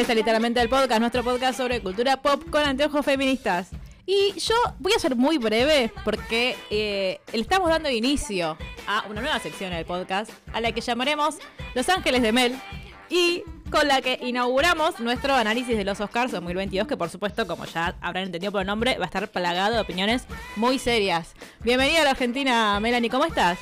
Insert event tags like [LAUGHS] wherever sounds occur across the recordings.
Bienvenidos a Literalmente el podcast, nuestro podcast sobre cultura pop con anteojos feministas. Y yo voy a ser muy breve porque eh, le estamos dando inicio a una nueva sección del podcast a la que llamaremos Los Ángeles de Mel y con la que inauguramos nuestro análisis de los Oscars 2022 que por supuesto, como ya habrán entendido por el nombre, va a estar plagado de opiniones muy serias. Bienvenida a la Argentina, Melanie, ¿cómo estás?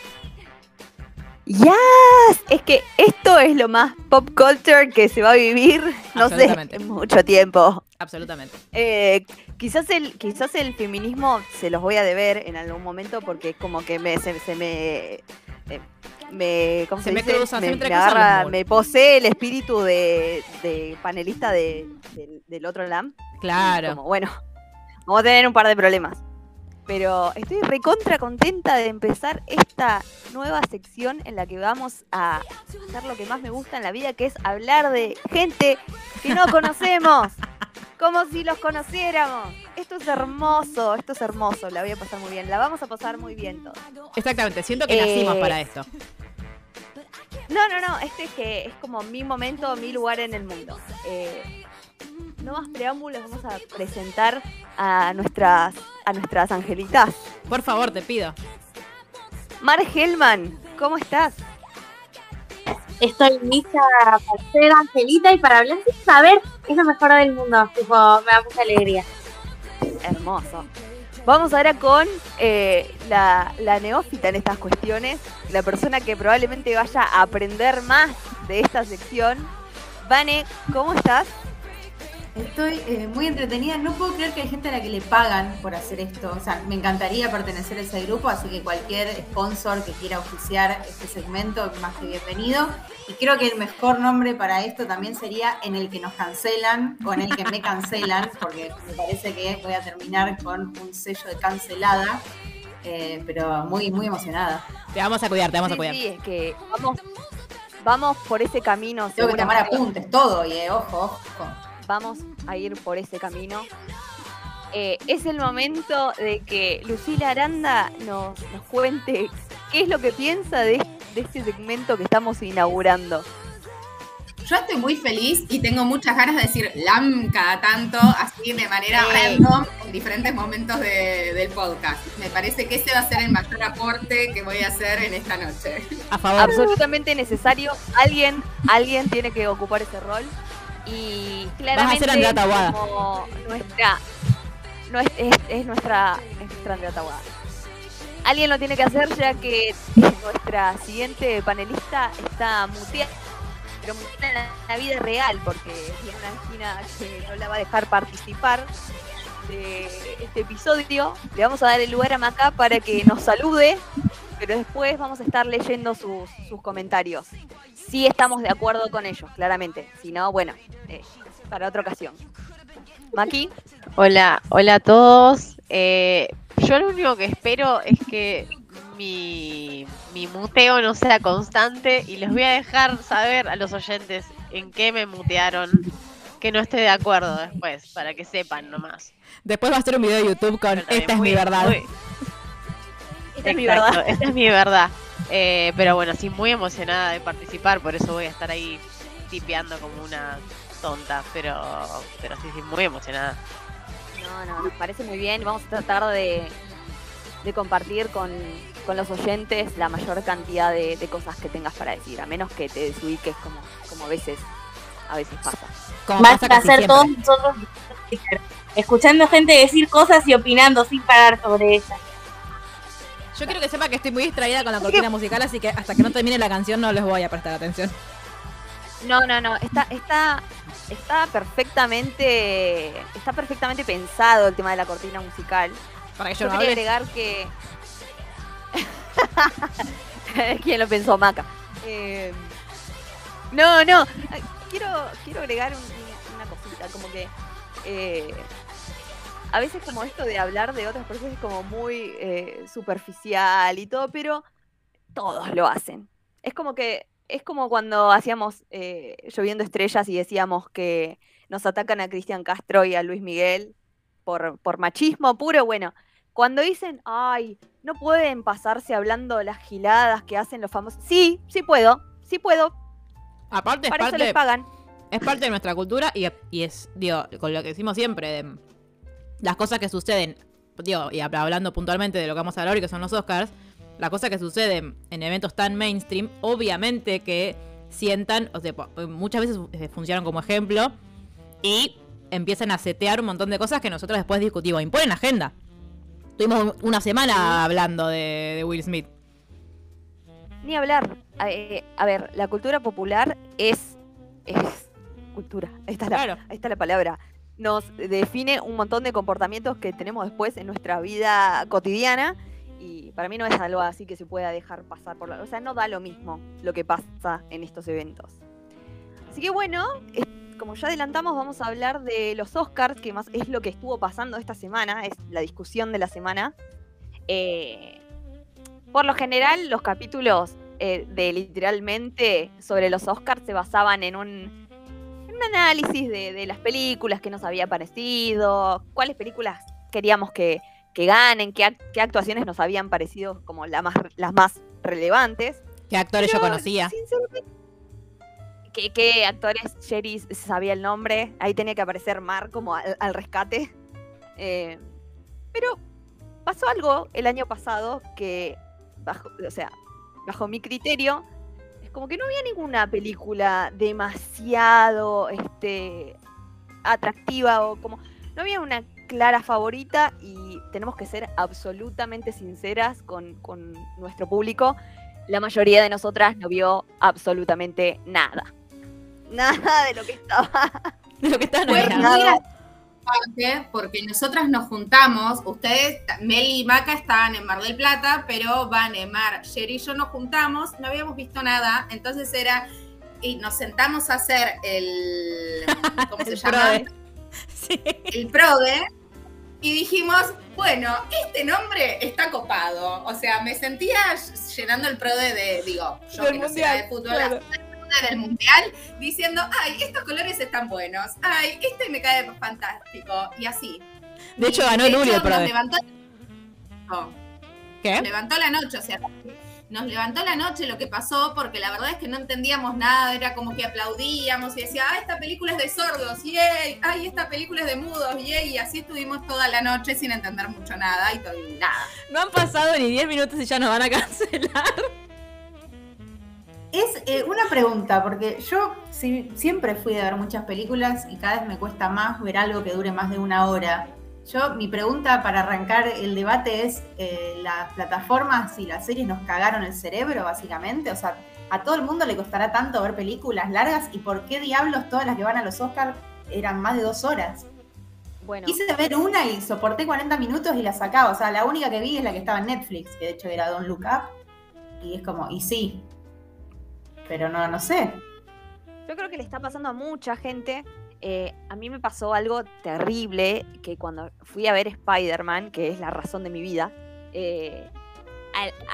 ¡Yes! Es que esto es lo más pop culture que se va a vivir, no sé, en mucho tiempo. Absolutamente. Eh, quizás, el, quizás el feminismo se los voy a deber en algún momento porque es como que me, se, se me... eh, me, ¿cómo Se se, me dice? cruza, se me me, agarra, me posee el espíritu de, de panelista de- del- del otro LAM. Claro. Como, bueno, vamos a tener un par de problemas. Pero estoy recontra contenta de empezar esta nueva sección en la que vamos a hacer lo que más me gusta en la vida, que es hablar de gente que no conocemos. [LAUGHS] Como si los conociéramos. Esto es hermoso, esto es hermoso, la voy a pasar muy bien. La vamos a pasar muy bien todos. Exactamente, siento que Eh, nacimos para esto. No, no, no, este es que es como mi momento, mi lugar en el mundo. Eh, no más preámbulos, vamos a presentar a nuestras, a nuestras angelitas. Por favor, te pido. Mar Hellman, ¿cómo estás? Estoy lista para ser Angelita y para hablar sin saber es lo mejor del mundo. Tipo, me da mucha alegría. Hermoso. Vamos ahora con eh, la, la neófita en estas cuestiones, la persona que probablemente vaya a aprender más de esta sección. Vane, ¿cómo estás? Estoy eh, muy entretenida. No puedo creer que hay gente a la que le pagan por hacer esto. O sea, me encantaría pertenecer a ese grupo, así que cualquier sponsor que quiera oficiar este segmento, más que bienvenido. Y creo que el mejor nombre para esto también sería en el que nos cancelan o en el que me cancelan, porque me parece que voy a terminar con un sello de cancelada. Eh, pero muy, muy emocionada. Te vamos a cuidar, te vamos a cuidar. sí, es que vamos, vamos por ese camino. Tengo que tomar apuntes, todo, y eh, ojo, ojo. Vamos a ir por ese camino. Eh, es el momento de que Lucila Aranda nos, nos cuente qué es lo que piensa de, de este segmento que estamos inaugurando. Yo estoy muy feliz y tengo muchas ganas de decir LAM cada tanto, así de manera Sí. random, en diferentes momentos de- del podcast. Me parece que ese va a ser el mayor aporte que voy a hacer en esta noche. A favor. Absolutamente necesario. Alguien, alguien tiene que ocupar ese rol. Y claramente ser Andrea Taboada. como nuestra, no es, es- es nuestra, es nuestra. Alguien lo tiene que hacer ya que nuestra siguiente panelista está muteada, pero muteada en la, la vida real porque tiene una esquina que no la va a dejar participar de este episodio. Le vamos a dar el lugar a Macá para que nos salude, pero después vamos a estar leyendo sus, sus comentarios. Sí estamos de acuerdo con ellos, claramente. Si no, bueno, eh, para otra ocasión. Maki, Hola, hola a todos. Eh, yo lo único que espero es que mi, mi muteo no sea constante y les voy a dejar saber a los oyentes en qué me mutearon, que no esté de acuerdo después, para que sepan nomás. Después va a ser un video de YouTube con Esta es muy- mi verdad. muy- esta es mi verdad. Esta es mi verdad. Eh, pero bueno, sí, muy emocionada de participar, por eso voy a estar ahí tipeando como una tonta, pero, pero sí, sí, muy emocionada. No, no, nos parece muy bien. Vamos a tratar de, de compartir con, con los oyentes la mayor cantidad de, de cosas que tengas para decir, a menos que te desubiques como, como a veces a veces pasa. Como Van pasa todos nosotros escuchando gente decir cosas y opinando sin parar sobre ellas. Yo quiero que sepa que estoy muy distraída con la [LAUGHS] cortina musical, así que hasta que no termine la canción no les voy a prestar atención. No, no, no. Está, está, está perfectamente. Está perfectamente pensado el tema de la cortina musical. Para que yo Yo no quería agregar que. [LAUGHS] ¿Quién lo pensó, Maca? Eh, No, no. Quiero, quiero agregar un- una cosita, como que. eh, a veces, como esto de hablar de otras personas es como muy eh, superficial y todo, pero todos lo hacen. Es como que. Es como cuando hacíamos eh, Lloviendo Estrellas y decíamos que nos atacan a Cristian Castro y a Luis Miguel por, por machismo puro. Bueno, cuando dicen, ay, no pueden pasarse hablando las giladas que hacen los famosos. Sí, sí puedo, sí puedo. Aparte, es Para eso parte, les pagan. es parte de nuestra cultura y, y es, digo, con lo que decimos siempre, de las cosas que suceden, digo, y habla- hablando puntualmente de lo que vamos a hablar hoy, que son los Oscars, las cosas que suceden en eventos tan mainstream, obviamente que sientan, o sea, muchas veces eh, funcionan como ejemplo y empiezan a setear un montón de cosas que nosotros después discutimos, imponen agenda. Tuvimos una semana hablando de, de Will Smith. Ni hablar. A, eh, a ver, la cultura popular es. es cultura. Ahí está, la, Claro. ahí está la palabra. Nos define un montón de comportamientos que tenemos después en nuestra vida cotidiana. Y para mí no es algo así que se pueda dejar pasar por la. O sea, no da lo mismo lo que pasa en estos eventos. Así que bueno, como ya adelantamos, vamos a hablar de los Oscars, que más es lo que estuvo pasando esta semana, es la discusión de la semana. Eh, por lo general, los capítulos eh, de literalmente sobre los Oscars se basaban en un, un análisis de, de las películas que nos había parecido, cuáles películas queríamos que, que ganen, qué, qué actuaciones nos habían parecido como la más, las más relevantes. ¿Qué actores yo conocía? sinceramente, ¿Qué, qué actores Sherry sabía el nombre? Ahí tenía que aparecer Mar como al, al rescate. Eh, pero pasó algo el año pasado que, bajo, o sea, bajo mi criterio, como que no había ninguna película demasiado este, atractiva o como. No había una clara favorita y tenemos que ser absolutamente sinceras con, con nuestro público. La mayoría de nosotras no vio absolutamente nada. Nada de lo que estaba. De lo que estaban Fue porque nosotras nos juntamos, ustedes, Mel y Maca estaban en Mar del Plata, pero Vane, Mar, Sherry y yo nos juntamos, no habíamos visto nada, entonces era, y nos sentamos a hacer el, [LAUGHS] ¿cómo se llama? Sí. El PRODE, y dijimos, bueno, este nombre está copado, o sea, me sentía llenando el PRODE de, digo, yo Del que no sé mundial, de fútbol, claro. Del mundial diciendo, ay, estos colores están buenos, ay, este me cae fantástico, y así. De hecho, ganó el PRODE. Nos levantó, no, ¿Qué? nos levantó la noche, o sea, nos levantó la noche lo que pasó, porque la verdad es que no entendíamos nada, era como que aplaudíamos y decía, ah, esta película es de sordos, yay, ay, esta película es de mudos, yay, y así estuvimos toda la noche sin entender mucho nada, y todo, nada. No han pasado ni 10 minutos y ya nos van a cancelar. Es eh, una pregunta, porque yo siempre fui de ver muchas películas y cada vez me cuesta más ver algo que dure más de una hora. Yo, mi pregunta para arrancar el debate es, eh, ¿las plataformas y las series nos cagaron el cerebro, básicamente? O sea, ¿a todo el mundo le costará tanto ver películas largas? ¿Y por qué diablos todas las que van a los Oscars eran más de dos horas? Bueno, Quise ver una y soporté 40 minutos y la sacaba. O sea, la única que vi es la que estaba en Netflix, que de hecho era Don't Look Up. Y es como, y sí. Pero no, no sé. yo creo que le está pasando a mucha gente. Eh, a mí me pasó algo terrible que cuando fui a ver Spider-Man, que es la razón de mi vida, eh,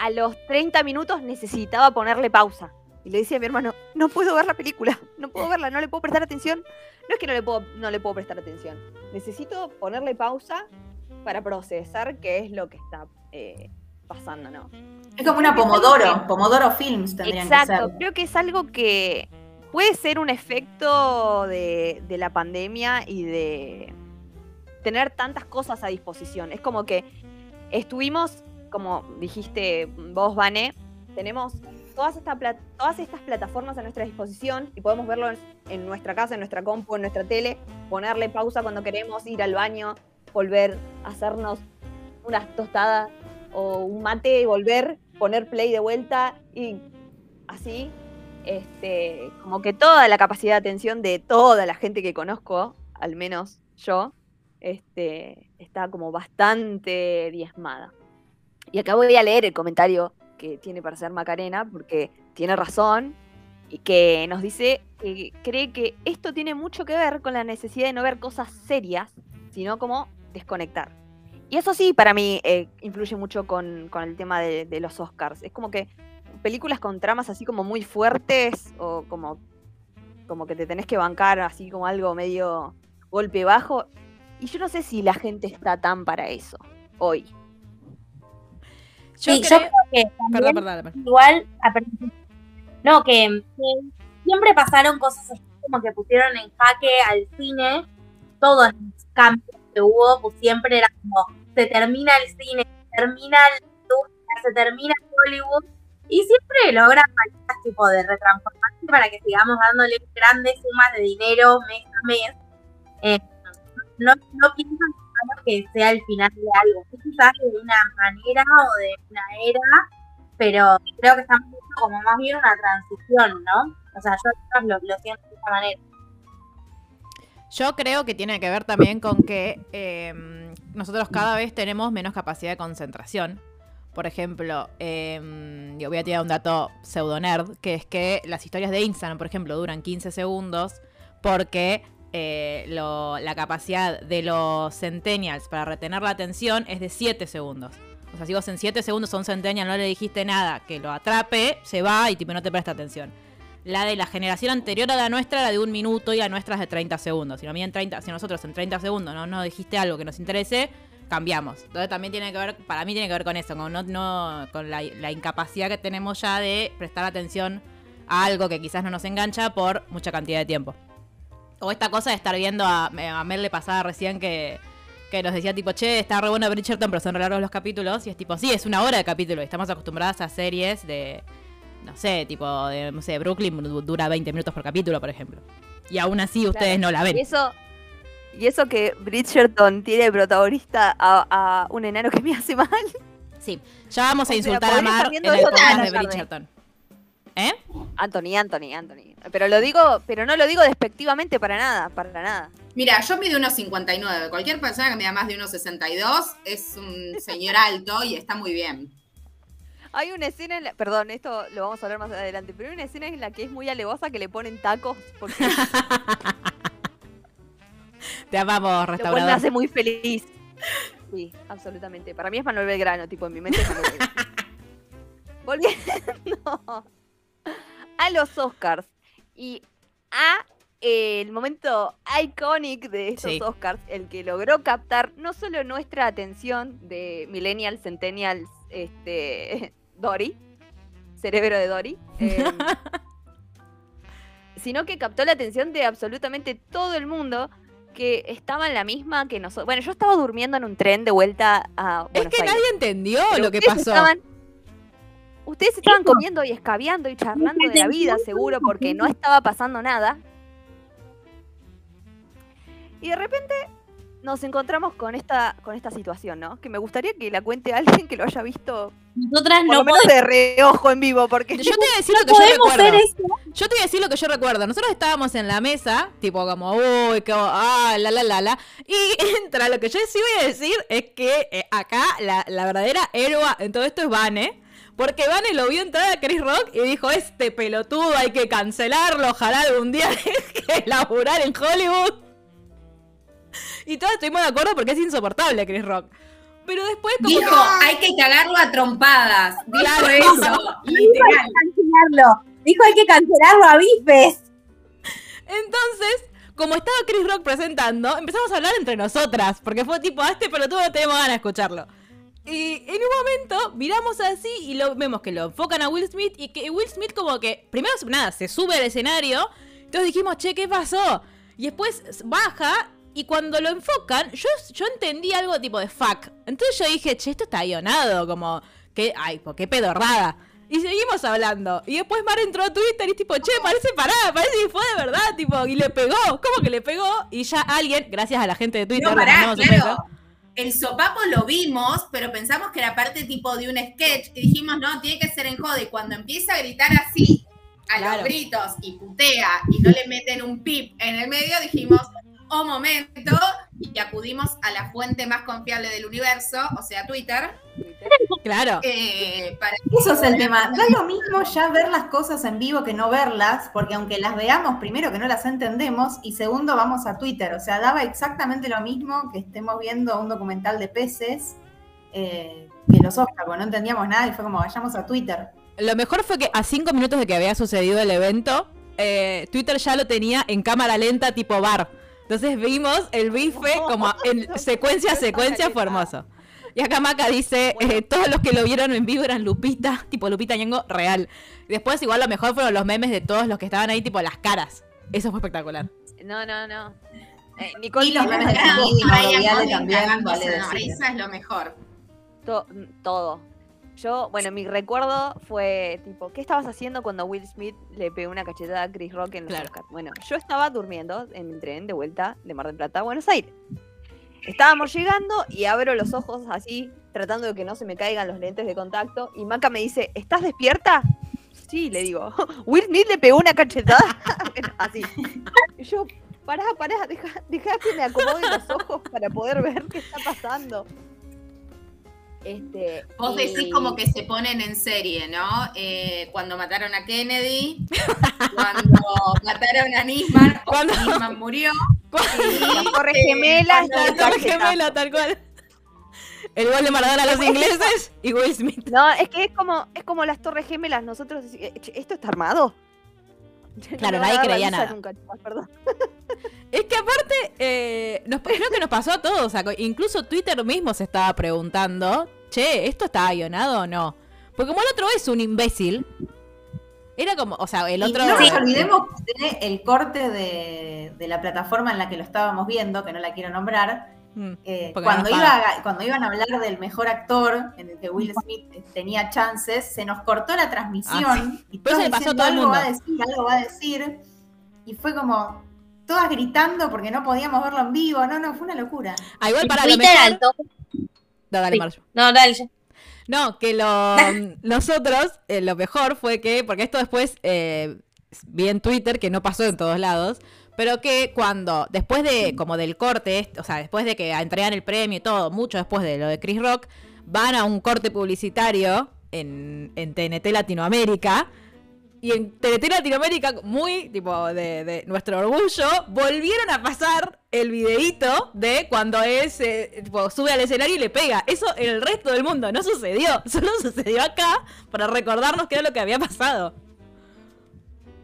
a, los 30 minutos necesitaba ponerle pausa. Y le decía a mi hermano, no puedo ver la película, no puedo verla, no le puedo prestar atención. No es que no le puedo, no le puedo prestar atención. Necesito ponerle pausa para procesar qué es lo que está eh, pasando, ¿no? Es como una Pomodoro. Pomodoro Films tendrían que Exacto, ser. creo que es algo que puede ser un efecto de, de la pandemia y de tener tantas cosas a disposición. Es como que estuvimos, como dijiste vos, Vane, tenemos todas, esta todas estas plataformas a nuestra disposición y podemos verlo en, en nuestra casa, en nuestra compu, en nuestra tele, ponerle pausa cuando queremos, ir al baño, volver a hacernos unas tostadas o un mate volver, poner play de vuelta y así. Este, como que toda la capacidad de atención de toda la gente que conozco, al menos yo, este, está como bastante diezmada. Y acá voy a leer el comentario que tiene para hacer Macarena, porque tiene razón, y que nos dice que cree que esto tiene mucho que ver con la necesidad de no ver cosas serias, sino como desconectar. Y eso sí, para mí, eh, influye mucho con, con el tema de, de los Oscars. Es como que películas con tramas así como muy fuertes o como, como que te tenés que bancar así como algo medio golpe bajo. Y yo no sé si la gente está tan para eso hoy. Yo Sí, creo... yo creo que también Perdón, perdón, perdón. igual, a- no, que, que siempre pasaron cosas así como que pusieron en jaque al cine, todos los cambios que hubo, pues siempre era como, se termina el cine, se termina la se termina Hollywood, y siempre logran maneras tipo de retransformarse para que sigamos dándole grandes sumas de dinero mes a mes. Eh, no, no pienso que sea el final de algo, quizás de una manera o de una era, pero creo que estamos como más bien una transición, ¿no? O sea, yo lo, lo siento de esa manera. Yo creo que tiene que ver también con que eh, nosotros cada vez tenemos menos capacidad de concentración. Por ejemplo, yo voy a tirar un dato pseudo nerd, que es que las historias de Instagram, por ejemplo, duran 15 segundos porque eh, la capacidad de los centennials para retener la atención es de 7 segundos. O sea, si vos en 7 segundos a un centennial no le dijiste nada que lo atrape, se va y tipo no te presta atención. La de la generación anterior a la nuestra era de un minuto y la nuestra es de 30 segundos. Si, no, a mí en 30, si nosotros en 30 segundos no, no dijiste algo que nos interese, cambiamos. Entonces también tiene que ver, para mí tiene que ver con eso, con, no, no- con la, la incapacidad que tenemos ya de prestar atención a algo que quizás no nos engancha por mucha cantidad de tiempo. O esta cosa de estar viendo a, a Mel le pasaba recién que, que nos decía tipo, che, está re bueno Bridgerton, pero son re largos los capítulos. Y es tipo, sí, es una hora de capítulo. Y estamos acostumbradas a series de, no sé, tipo, de, no sé, Brooklyn du- dura 20 minutos por capítulo, por ejemplo. Y aún así ustedes no la ven. Y eso, y eso que Bridgerton tiene protagonista a, a un enano que me hace mal. Sí, ya vamos a O sea, insultar a Mar en el podcast de. Bridgerton. ¿Eh? Anthony, Anthony, Anthony. Pero lo digo, pero no lo digo despectivamente para nada, para nada. Mira, yo mido unos 59. Cualquier persona que mida más de unos 62 es un señor alto y está muy bien. Hay una escena, en la- perdón, esto lo vamos a hablar más adelante, pero hay una escena en la que es muy alevosa que le ponen tacos porque [LAUGHS] Te amamos, lo cual me restaurador. hace muy feliz. Sí, absolutamente. Para mí es Manuel Belgrano, tipo en mi mente es Manuel Belgrano. [LAUGHS] Volviendo [LAUGHS] a los Oscars y a eh, el momento iconic de estos Sí. Oscars, el que logró captar no solo nuestra atención de Millennials, Centennials, este, Dory, cerebro de Dory, eh, [LAUGHS] sino que captó la atención de absolutamente todo el mundo que estaba en la misma que nosotros. Bueno, yo estaba durmiendo en un tren de vuelta a Es que Aires. nadie entendió Pero lo que pasó. estaban- ustedes estaban Eso. comiendo y escabeando y charlando de la vida, seguro, porque no estaba pasando nada. Y de repente nos encontramos con esta, con esta situación, ¿no? Que me gustaría que la cuente alguien que lo haya visto, Nosotras por no lo menos de reojo en vivo, porque Yo te voy a decir lo que yo recuerdo. Yo te voy a decir lo que yo recuerdo. Nosotros estábamos en la mesa, tipo como, uy, que, ah, la, la, la, la. Y [LAUGHS] entra, lo que yo sí voy a decir es que eh, acá la, la verdadera héroe en todo esto es Vane. Porque Vane lo vio entrar a Chris Rock y dijo, este pelotudo hay que cancelarlo, ojalá algún día [LAUGHS] deje de laburar en Hollywood. Y todos estuvimos de acuerdo porque es insoportable Chris Rock. Pero después como Dijo, que- hay que cagarlo a trompadas. Dijo Claro. eso, literal. cancelarlo. Dijo hay que cancelarlo a bifes. Entonces, como estaba Chris Rock presentando, empezamos a hablar entre nosotras, porque fue tipo, a este pelotudo no tenemos ganas de escucharlo. Y en un momento miramos así y lo, vemos que lo enfocan a Will Smith y que Will Smith como que, primero nada, se sube al escenario, entonces dijimos, che, ¿qué pasó? Y después baja y cuando lo enfocan, yo, yo entendí algo tipo de fuck. Entonces yo dije, che, esto está guionado, como, que, ay, qué pedorrada. Y seguimos hablando. Y después Mar entró a Twitter y es tipo, che, parece parada, parece que fue de verdad, tipo, y le pegó. ¿Cómo que le pegó? Y ya alguien, gracias a la gente de Twitter, No, pará, claro. El sopapo lo vimos, pero pensamos que era parte tipo de un sketch. Y dijimos, no, tiene que ser en joda. Y cuando empieza a gritar así, a Claro. los gritos y putea y no le meten un pip en el medio, dijimos, oh momento, y acudimos a la fuente más confiable del universo, o sea, Twitter, Claro. eh, para Eso es el tema. Da lo mismo ya ver las cosas en vivo que no verlas, porque aunque las veamos, primero que no las entendemos y segundo vamos a Twitter. O sea, daba exactamente lo mismo que estemos viendo un documental de peces eh, que los Oscar, porque no entendíamos nada y fue como vayamos a Twitter. Lo mejor fue que a cinco minutos de que había sucedido el evento, eh, Twitter ya lo tenía en cámara lenta tipo bar. Entonces vimos el bife [LAUGHS] como en secuencia a secuencia, fue hermoso. Y acá Maca dice, eh, todos los que lo vieron en vivo eran Lupita, [LAUGHS] tipo Lupita Ñengo, real. Después igual lo mejor fueron los memes de todos los que estaban ahí, tipo las caras. Eso fue espectacular. No, no, no. Eh, Nicole, Y los ¿tienes memes de Brian también, vale decir. es lo mejor. To- todo. Yo, bueno, mi recuerdo fue tipo, ¿qué estabas haciendo cuando Will Smith le pegó una cachetada a Chris Rock en los Claro. Oscars? Bueno, yo estaba durmiendo en mi tren de vuelta de Mar del Plata a Buenos Aires. Estábamos llegando y abro los ojos así, tratando de que no se me caigan los lentes de contacto. Y Maca me dice, ¿estás despierta? Sí, le digo. [LAUGHS] Will Smith le pegó una cachetada. [LAUGHS] así. Y yo, pará, pará, deja, deja que me acomode los ojos para poder ver qué está pasando. Este, Vos y- decís como que se ponen en serie, ¿no? Eh, cuando mataron a Kennedy, [LAUGHS] cuando mataron a Nisman, [LAUGHS] Cuando- Nisman murió. [LAUGHS] Las Torres Eh, Gemelas y La el torre cachetazo. gemela, tal cual. El gol de Maradona a los ingleses y Will Smith. No, es que es como, es como las Torres Gemelas. Nosotros, eh, ¿esto está armado? [LAUGHS] Claro, No nadie creía nada. nunca, chicos, perdón. [LAUGHS] Es que aparte, eh, nos, creo que nos pasó a todos. o sea, incluso Twitter mismo se estaba preguntando, che, ¿esto está guionado o no? Porque como el otro es un imbécil, era como, o sea, el Y otro... no nos olvidemos de el corte de, de la plataforma en la que lo estábamos viendo, que no la quiero nombrar, eh, porque cuando, no nos iba a- cuando iban a hablar del mejor actor, en el que Will Smith eh, tenía chances, se nos cortó la transmisión y Pero todos eso le pasó a diciendo, todo el algo va a mundo". decir, algo va a decir, y fue como todas gritando porque no podíamos verlo en vivo, no, no, fue una locura. Ah, igual para lo mejor... No, dale, Sí. Marjo. No, dale. ya. No, que lo [LAUGHS] nosotros, eh, lo mejor fue que, porque esto después eh, vi en Twitter que no pasó en todos lados, pero que cuando, después de, como del corte, est- o sea, después de que entregan el premio y todo, mucho después de lo de Chris Rock, van a un corte publicitario en, en TNT Latinoamérica. Y en TNT Latinoamérica, muy tipo de, de nuestro orgullo, volvieron a pasar el videíto de cuando es, eh, tipo, sube al escenario y le pega. Eso en el resto del mundo no sucedió. [LAUGHS] Solo sucedió acá para recordarnos qué era lo que había pasado.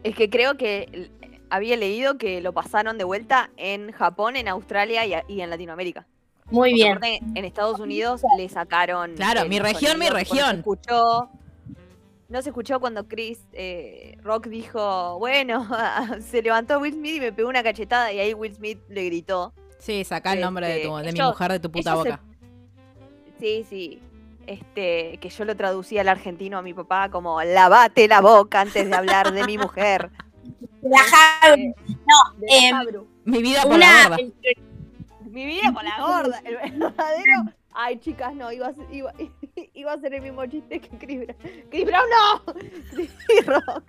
Es que creo que había leído que lo pasaron de vuelta en Japón, en Australia y, a- y en Latinoamérica. Muy bien. En Estados Unidos le sacaron. Claro, el mi región, mi región. se escuchó. No se escuchó cuando Chris eh, Rock dijo, bueno, [LAUGHS] se levantó Will Smith y me pegó una cachetada y ahí Will Smith le gritó. Sí, saca el nombre de, tu, Este, de mi mujer de tu puta se- boca. Sí, sí. Este, que yo lo traducía al argentino a mi papá como lavate la boca antes de hablar de mi mujer. [LAUGHS] La Javi. Eh, No, de la em, Jabru. Mi vida por la gorda. [LAUGHS] Mi vida con la gorda. El verdadero. Ay, chicas, no, iba a ser, iba, [LAUGHS] iba a ser el mismo chiste que Chris Brown. ¡Chris Brown no! [LAUGHS] Chris Rock.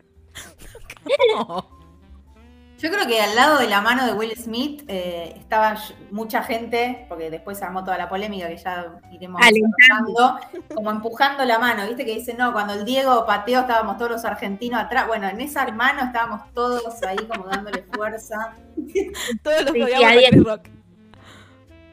No. Yo creo que al lado de la mano de Will Smith eh, estaba mucha gente, porque después se armó toda la polémica que ya iremos Alentando. desarrollando, como empujando la mano, ¿viste? Que dicen, no, cuando el Diego pateó estábamos todos los argentinos atrás. Bueno, en esa mano estábamos todos ahí como dándole fuerza. [LAUGHS] Todos los Sí, que Rock.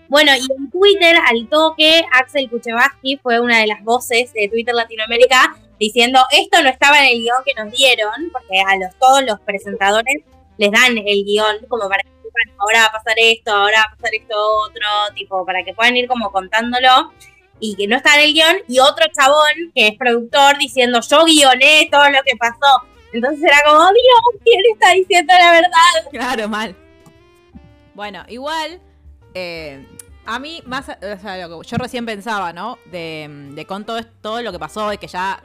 Bueno, y en Twitter, al toque, Axel Kuchevaski fue una de las voces de Twitter Latinoamérica diciendo esto no estaba en el guion que nos dieron, porque a los, todos los presentadores les dan el guion como para que sepan, ahora va a pasar esto, ahora va a pasar esto otro, tipo, para que puedan ir como contándolo y que no está en el guion, y otro chabón que es productor diciendo yo guioné todo lo que pasó. Entonces era como, Dios, ¿quién está diciendo la verdad? [LAUGHS] Claro, mal. Bueno, igual, eh, a mí, más, o lo que yo recién pensaba, ¿no? De, de con todo, todo lo que pasó y que ya,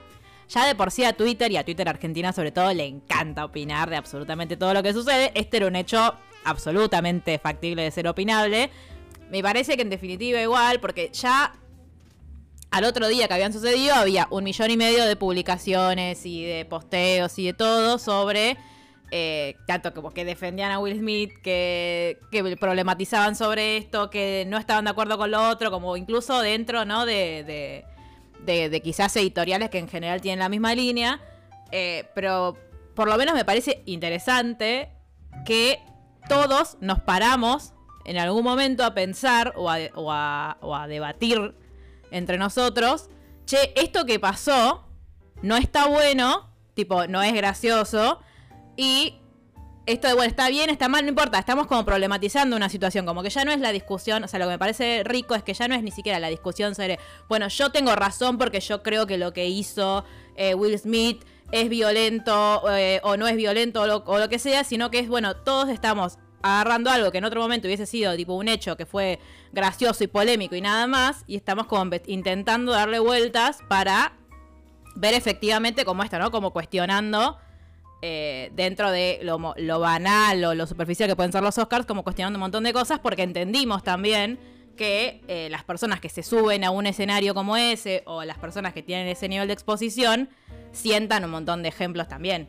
ya de por sí a Twitter y a Twitter Argentina sobre todo le encanta opinar de absolutamente todo lo que sucede. Este era un hecho absolutamente factible de ser opinable. Me parece que en definitiva igual, porque ya al otro día que habían sucedido había un millón y medio de publicaciones y de posteos y de todo sobre eh, tanto como que defendían a Will Smith, que, problematizaban sobre esto, que no estaban de acuerdo con lo otro, como incluso dentro, ¿no? De, de- quizás editoriales que en general tienen la misma línea. Eh, pero por lo menos me parece interesante que todos nos paramos en algún momento a pensar o a, a- o a debatir entre nosotros, che, esto que pasó no está bueno, tipo, no es gracioso, y esto de, bueno, está bien, está mal, no importa, estamos como problematizando una situación, como que ya no es la discusión, o sea, lo que me parece rico es que ya no es ni siquiera la discusión sobre, bueno, yo tengo razón porque yo creo que lo que hizo eh, Will Smith es violento eh, o no es violento o lo, o lo que sea, sino que es, bueno, todos estamos agarrando algo que en otro momento hubiese sido tipo un hecho que fue gracioso y polémico y nada más, y estamos como intentando darle vueltas para ver efectivamente como esto, ¿no? Como cuestionando eh, dentro de lo, banal o lo superficial que pueden ser los Oscars, como cuestionando un montón de cosas, porque entendimos también que eh, las personas que se suben a un escenario como ese o las personas que tienen ese nivel de exposición sientan un montón de ejemplos también.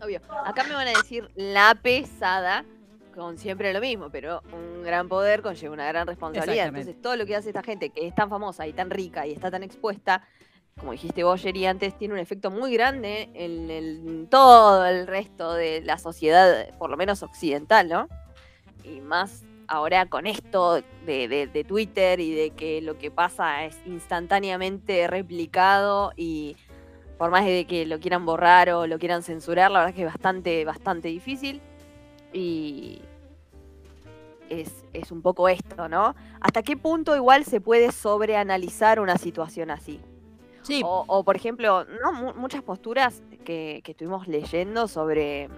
Obvio. Acá me van a decir la pesada, con siempre lo mismo, pero un gran poder conlleva una gran responsabilidad. Entonces, todo lo que hace esta gente que es tan famosa y tan rica y está tan expuesta, como dijiste vos, Jerry, antes, tiene un efecto muy grande en, todo el resto de la sociedad, por lo menos occidental, ¿no? Y más ahora con esto de, Twitter y de que lo que pasa es instantáneamente replicado y por más de que lo quieran borrar o lo quieran censurar, la verdad es que es bastante, bastante difícil. Y es un poco esto, ¿no? ¿Hasta qué punto igual se puede sobreanalizar una situación así? O, o, por ejemplo, ¿no? Mu- muchas posturas que, que estuvimos leyendo sobre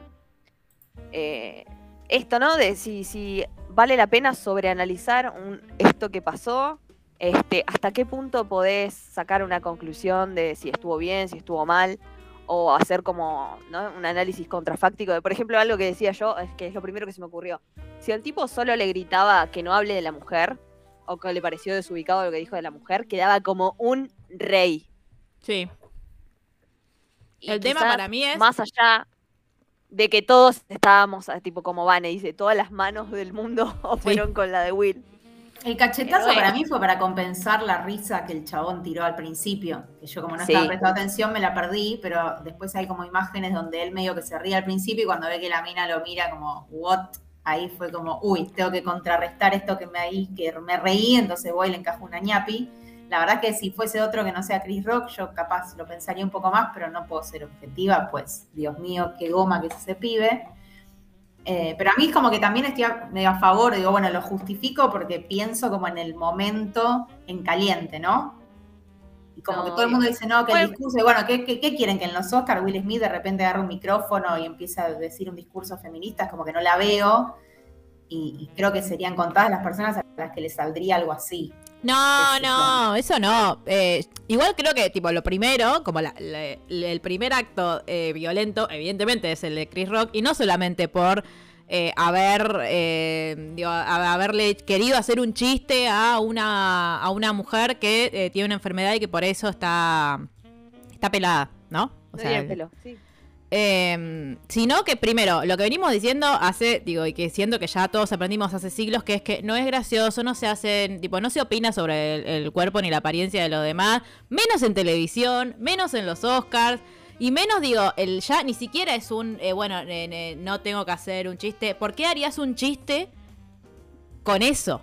eh, esto, ¿no? De si, si vale la pena sobreanalizar un, esto que pasó, este, hasta qué punto podés sacar una conclusión de si estuvo bien, si estuvo mal, o hacer como ¿no? un análisis contrafáctico. De, por ejemplo, algo que decía yo, es que es lo primero que se me ocurrió. Si el tipo solo le gritaba que no hable de la mujer, o que le pareció desubicado lo que dijo de la mujer, quedaba como un rey. Sí. Y El tema para mí es- Más allá de que todos estábamos, ah, tipo como Vane dice, todas las manos del mundo [LAUGHS] fueron con la de Will. El cachetazo Pero para mí fue para compensar la risa que el chabón tiró al principio. Que yo como no Sí. estaba prestando atención me la perdí, pero después hay como imágenes donde él medio que se ríe al principio y cuando ve que la mina lo mira como, what? Ahí fue como, uy, tengo que contrarrestar esto que me ahí, que me reí, entonces voy y le encajo una ñapi. La verdad que si fuese otro que no sea Chris Rock, yo capaz lo pensaría un poco más, pero no puedo ser objetiva, pues, Dios mío, qué goma que es ese pibe. Eh, pero a mí es como que también estoy a- medio a favor, digo, bueno, lo justifico porque pienso como en el momento en caliente, ¿no? Y como No, que todo el mundo dice, no, que el discurso, y bueno, ¿qué, qué, qué quieren? Que en los Oscars Will Smith de repente agarre un micrófono y empieza a decir un discurso feminista, es como que no la veo. Y, y creo que serían contadas las personas a las que les saldría algo así. No, no, eso no. Eh, igual creo que, tipo, lo primero, como la- la- el primer acto eh, violento, evidentemente es el de Chris Rock, y no solamente por eh, haber, eh, digo, a- haberle querido hacer un chiste a una, a una mujer que eh, tiene una enfermedad y que por eso está, está pelada, ¿no? O No sea, pelo, sí. Eh, sino que primero, lo que venimos diciendo hace, digo, y que siento que ya todos aprendimos hace siglos, que es que no es gracioso, no se hacen, tipo, no se opina sobre el, cuerpo ni la apariencia de los demás, menos en televisión, menos en los Oscars, y menos, digo, el ya ni siquiera es un, eh, bueno, eh, no tengo que hacer un chiste. ¿Por qué harías un chiste con eso?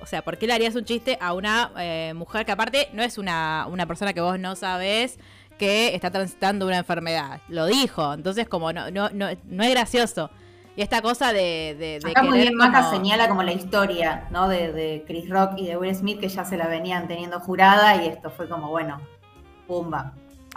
O sea, ¿por qué le harías un chiste a una eh, mujer que aparte no es una, una persona que vos no sabés que está transitando una enfermedad? Lo dijo, entonces como no, no, no, no es gracioso. Y esta cosa de, de, de Acá muy bien Maca como- señala como la historia, ¿no? De, de Chris Rock y de Will Smith que ya se la venían teniendo jurada y esto fue como, bueno, pumba.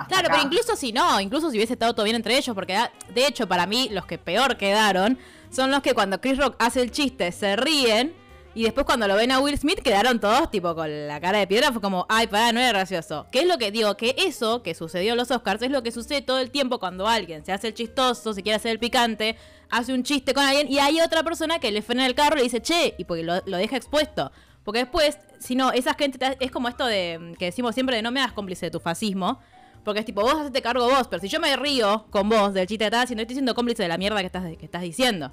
Claro, acá. pero incluso si no, incluso si hubiese estado todo bien entre ellos, porque da- de hecho para mí los que peor quedaron son los que cuando Chris Rock hace el chiste se ríen y después cuando lo ven a Will Smith quedaron todos tipo con la cara de piedra, fue como, ay, pará, no era gracioso. ¿Qué es lo que digo? Que eso que sucedió en los Oscars es lo que sucede todo el tiempo cuando alguien se hace el chistoso, se quiere hacer el picante, hace un chiste con alguien y hay otra persona que le frena el carro y le dice, che, y porque lo, deja expuesto. Porque después, si no, esa gente te- es como esto de que decimos siempre de no me hagas cómplice de tu fascismo. Porque es tipo, vos hacete cargo vos, pero si yo me río con vos del chiste que estás haciendo, estoy siendo cómplice de la mierda que estás, que estás diciendo.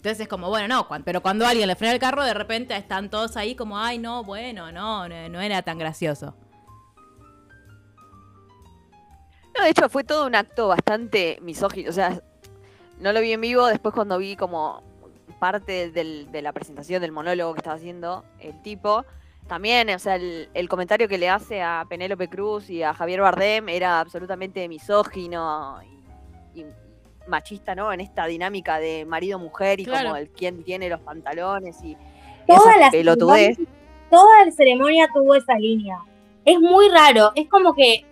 Entonces es como, bueno, no, pero cuando alguien le frena el carro, de repente están todos ahí como, ay, no, bueno, no, no, no era tan gracioso. No, de hecho fue todo un acto bastante misógino. O sea, no lo vi en vivo, después cuando vi como parte del- de la presentación del monólogo que estaba haciendo el tipo, también, o sea, el, el comentario que le hace a Penélope Cruz y a Javier Bardem era absolutamente misógino y machista, ¿no? En esta dinámica de marido-mujer y Claro. como el quien tiene los pantalones y Toda esa la pelotudez. ceremonia, toda la ceremonia tuvo esa línea. Es muy raro, es como que,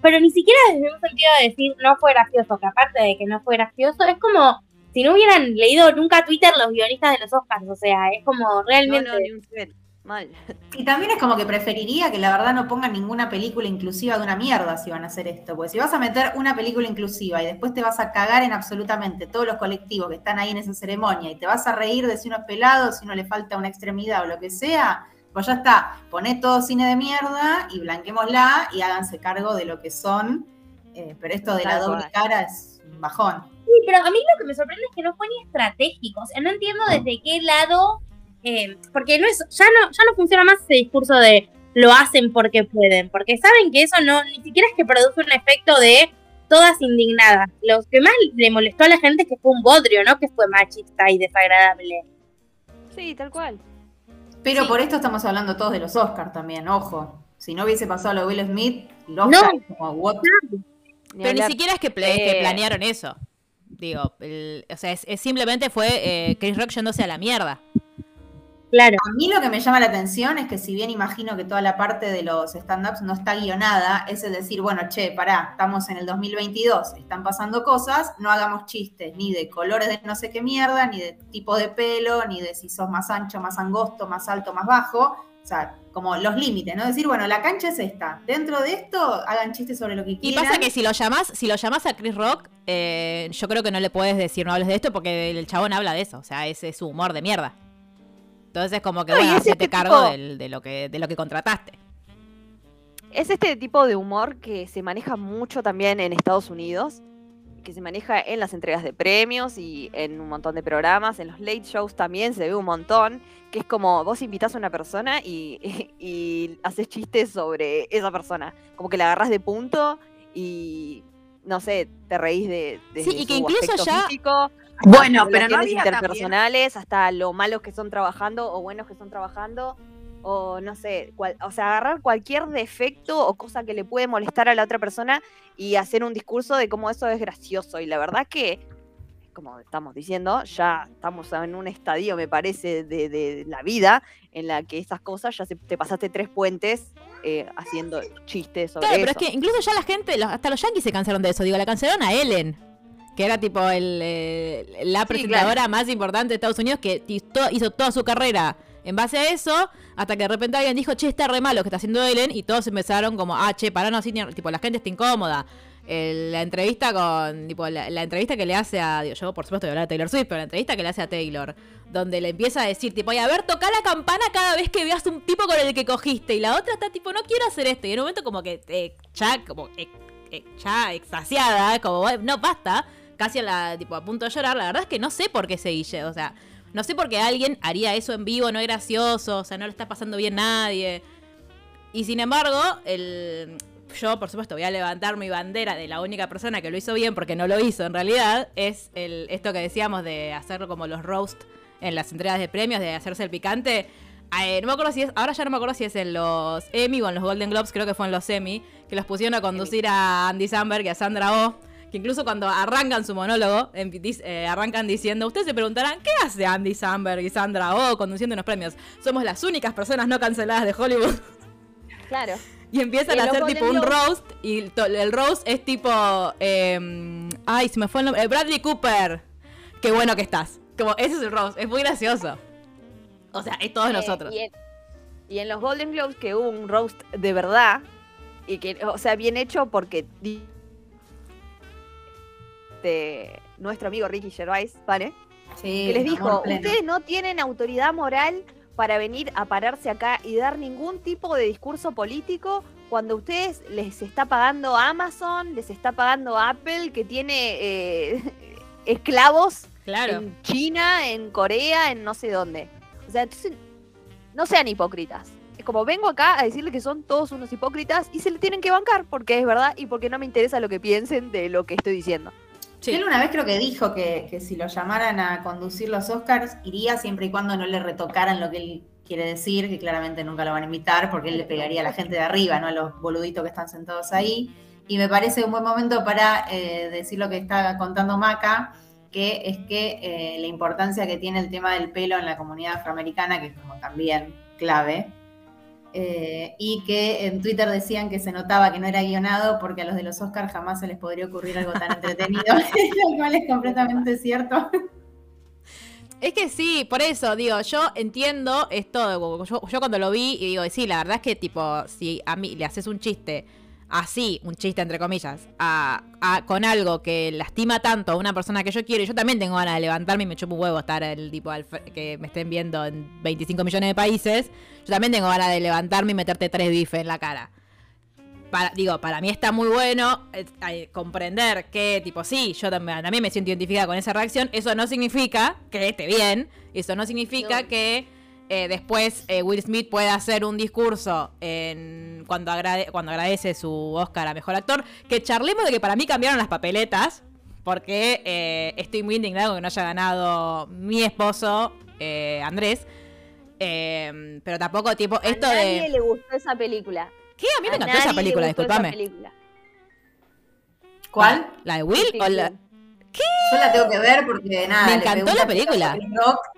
pero ni siquiera desde un sentido de decir no fue gracioso, que aparte de que no fue gracioso, es como si no hubieran leído nunca Twitter los guionistas de los Oscars, o sea, es como realmente... no, ni un nivel. Mal. Y también es como que preferiría que la verdad no pongan ninguna película inclusiva de una mierda si van a hacer esto. Porque si vas a meter una película inclusiva y después te vas a cagar en absolutamente todos los colectivos que están ahí en esa ceremonia y te vas a reír de si uno es pelado, si uno le falta una extremidad o lo que sea, pues ya está. Poné todo cine de mierda y blanquémosla y háganse cargo de lo que son. Eh, pero esto de la doble cara es un bajón. Sí, pero a mí lo que me sorprende es que no fue ni estratégico. O sea, no entiendo desde qué lado. Eh, porque no es, ya no, ya no funciona más ese discurso de lo hacen porque pueden. Porque saben que eso no, ni siquiera es que produce un efecto de todas indignadas. Lo que más le molestó a la gente es que fue un bodrio, no que fue machista y desagradable. Sí, tal cual. Pero Sí. por esto estamos hablando todos de los Oscars también, ojo. Si no hubiese pasado lo de Will Smith, los No. Oscars, como, what? Ni Pero ni siquiera es que, planearon eso. Digo, el- o sea, es, es simplemente fue eh, Chris Rock yéndose a la mierda. Claro. A mí lo que me llama la atención es que si bien imagino que toda la parte de los stand-ups no está guionada, es el decir, bueno, che, pará, estamos en el 2022, están pasando cosas, no hagamos chistes ni de colores de no sé qué mierda, ni de tipo de pelo, ni de si sos más ancho, más angosto, más alto, más bajo. O sea, como los límites, ¿no? Decir, bueno, la cancha es esta. Dentro de esto, hagan chistes sobre lo que Y quieran. pasa que si lo llamás, si lo llamás a Chris Rock, eh, yo creo que no le puedes decir no hables de esto porque el chabón habla de eso. O sea, ese es su humor de mierda. Entonces como que No, bueno, es hacete este cargo de lo que, de lo que contrataste. Es este tipo de humor que se maneja mucho también en Estados Unidos, que se maneja en las entregas de premios y en un montón de programas, en los late shows también se ve un montón, que es como vos invitás a una persona y, [LAUGHS] y haces chistes sobre esa persona, como que la agarrás de punto y no sé, te reís de, de Sí, y que incluso ya- físico, Bueno, hasta pero no había también- interpersonales, hasta lo malos que son trabajando o buenos que son trabajando, o no sé, cual- o sea, agarrar cualquier defecto o cosa que le puede molestar a la otra persona y hacer un discurso de cómo eso es gracioso. Y la verdad que, como estamos diciendo, ya estamos en un estadio, me parece, de, de la vida en la que esas cosas ya se- te pasaste tres puentes eh, haciendo chistes sobre Claro, pero eso. es que incluso ya la gente, hasta los yankees se cansaron de eso. Digo, la cancelaron a Ellen, que era tipo el, eh, la presentadora más importante de Estados Unidos que hizo toda su carrera en base a eso, hasta que de repente alguien dijo, che, está re malo lo que está haciendo Ellen, y todos empezaron como, ah, che, pará, no, así, tipo, la gente está incómoda. El- la entrevista con, tipo, la, la entrevista que le hace a, digo, yo por supuesto voy a hablar de Taylor Swift, pero la entrevista que le hace a Taylor, donde le empieza a decir, tipo, "Ay, a ver, toca la campana cada vez que veas un tipo con el que cogiste, y la otra está tipo, no quiero hacer esto, y en un momento como que, eh, ya, como, eh, eh, ya extasiada, como, "Bueno, no, basta, casi a la, tipo, a punto de llorar, la verdad es que no sé por qué se guille, o sea, no sé por qué alguien haría eso en vivo, no es gracioso, o sea, no le está pasando bien nadie. Y sin embargo, el, yo, por supuesto, voy a levantar mi bandera de la única persona que lo hizo bien, porque no lo hizo en realidad, es el, esto que decíamos de hacerlo como los roast en las entregas de premios, de hacerse el picante. Eh, no me acuerdo si es, ahora ya no me acuerdo si es en los Emmy o en los Golden Globes, creo que fue en los Emmy, que los pusieron a conducir a Andy Samberg y a Sandra Oh, que incluso cuando arrancan su monólogo, dis- eh, arrancan diciendo, ustedes se preguntarán, ¿qué hace Andy Samberg y Sandra Oh conduciendo unos premios? Somos las únicas personas no canceladas de Hollywood. Claro. Y empiezan a hacer tipo un roast. Y el roast es tipo. eh, ay, se me fue el nombre. eh, Bradley Cooper. Qué bueno que estás. Como, ese es el roast. Es muy gracioso. O sea, es todos Eh, nosotros. Y en, y en los Golden Globes que hubo un roast de verdad, y que, o sea, bien hecho porque de nuestro amigo Ricky Gervais, ¿vale? Sí, que les dijo, ustedes no tienen autoridad moral para venir a pararse acá y dar ningún tipo de discurso político cuando a ustedes les está pagando Amazon, les está pagando Apple, que tiene eh, [LAUGHS] esclavos Claro. en China, en Corea, en no sé dónde. O sea, entonces, no sean hipócritas. Es como vengo acá a decirle que son todos unos hipócritas y se le tienen que bancar porque es verdad y porque no me interesa lo que piensen de lo que estoy diciendo. Sí. Él una vez creo que dijo que, que si lo llamaran a conducir los Oscars, iría siempre y cuando no le retocaran lo que él quiere decir, que claramente nunca lo van a imitar, porque él le pegaría a la gente de arriba, no a los boluditos que están sentados ahí. Y me parece un buen momento para eh, decir lo que está contando Maca, que es que eh, la importancia que tiene el tema del pelo en la comunidad afroamericana, que es como también clave, eh, y que en Twitter decían que se notaba que no era guionado porque a los de los Oscars jamás se les podría ocurrir algo tan entretenido, [LAUGHS] lo cual es completamente cierto. Es que sí, por eso, digo, yo entiendo esto, yo, yo cuando lo vi y digo, sí, la verdad es que tipo, si a mí le haces un chiste así, un chiste entre comillas, con algo que lastima tanto a una persona que yo quiero, y yo también tengo ganas de levantarme y me chupo un huevo estar el tipo que me estén viendo en 25 millones de países, yo también tengo ganas de levantarme y meterte tres bifes en la cara. Para, digo, para mí está muy bueno eh, comprender que, tipo, sí, yo también, también me siento identificada con esa reacción. Eso no significa que esté bien. Eso no significa No. que eh, después eh, Will Smith pueda hacer un discurso en, cuando, agrade- cuando agradece su Oscar a Mejor Actor. Que charlemos de que para mí cambiaron las papeletas. Porque estoy muy indignado que no haya ganado mi esposo, Andrés. Eh, pero tampoco, tipo, esto a nadie de... le gustó esa película. ¿Qué? A mí me A encantó esa nadie película, esa película. ¿Cuál? ¿La de Will? Sí, o la- sí. Yo la tengo que ver porque nada. Me encantó la película.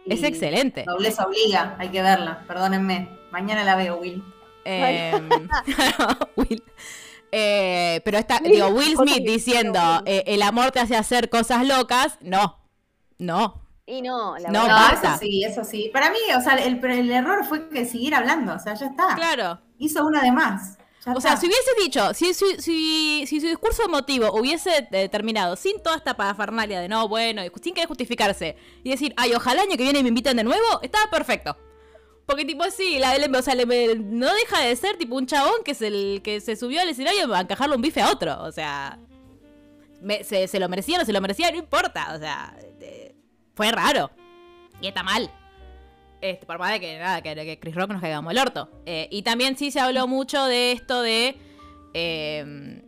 Es excelente. Nobleza obliga, hay que verla, perdónenme. Mañana la veo, Will. Eh, [LAUGHS] Will. Eh, pero está, digo, Will Smith diciendo eh, el amor te hace hacer cosas locas, no. No. Y no, la No, verdad. No, basta. eso sí, eso sí. Para mí, o sea, el, pero el error fue que siguiera hablando, o sea, ya está. Claro. Hizo una de más. ya O sea, si hubiese dicho, si, si, si, si su discurso emotivo hubiese eh, terminado sin toda esta parafernalia de no, bueno, sin querer justificarse y decir, ay, ojalá el año que viene me inviten de nuevo, estaba perfecto. Porque tipo sí, la, o sea, le- me- no deja de ser tipo un chabón que es el que se subió al escenario a encajarle un bife a otro. O sea, me- se, se lo merecía o no se lo merecía, no importa. O sea, fue raro. Y está mal. Este, por más de que nada, que, Chris Rock nos caigamos el orto. Eh, y también sí se habló mucho de esto de. eh,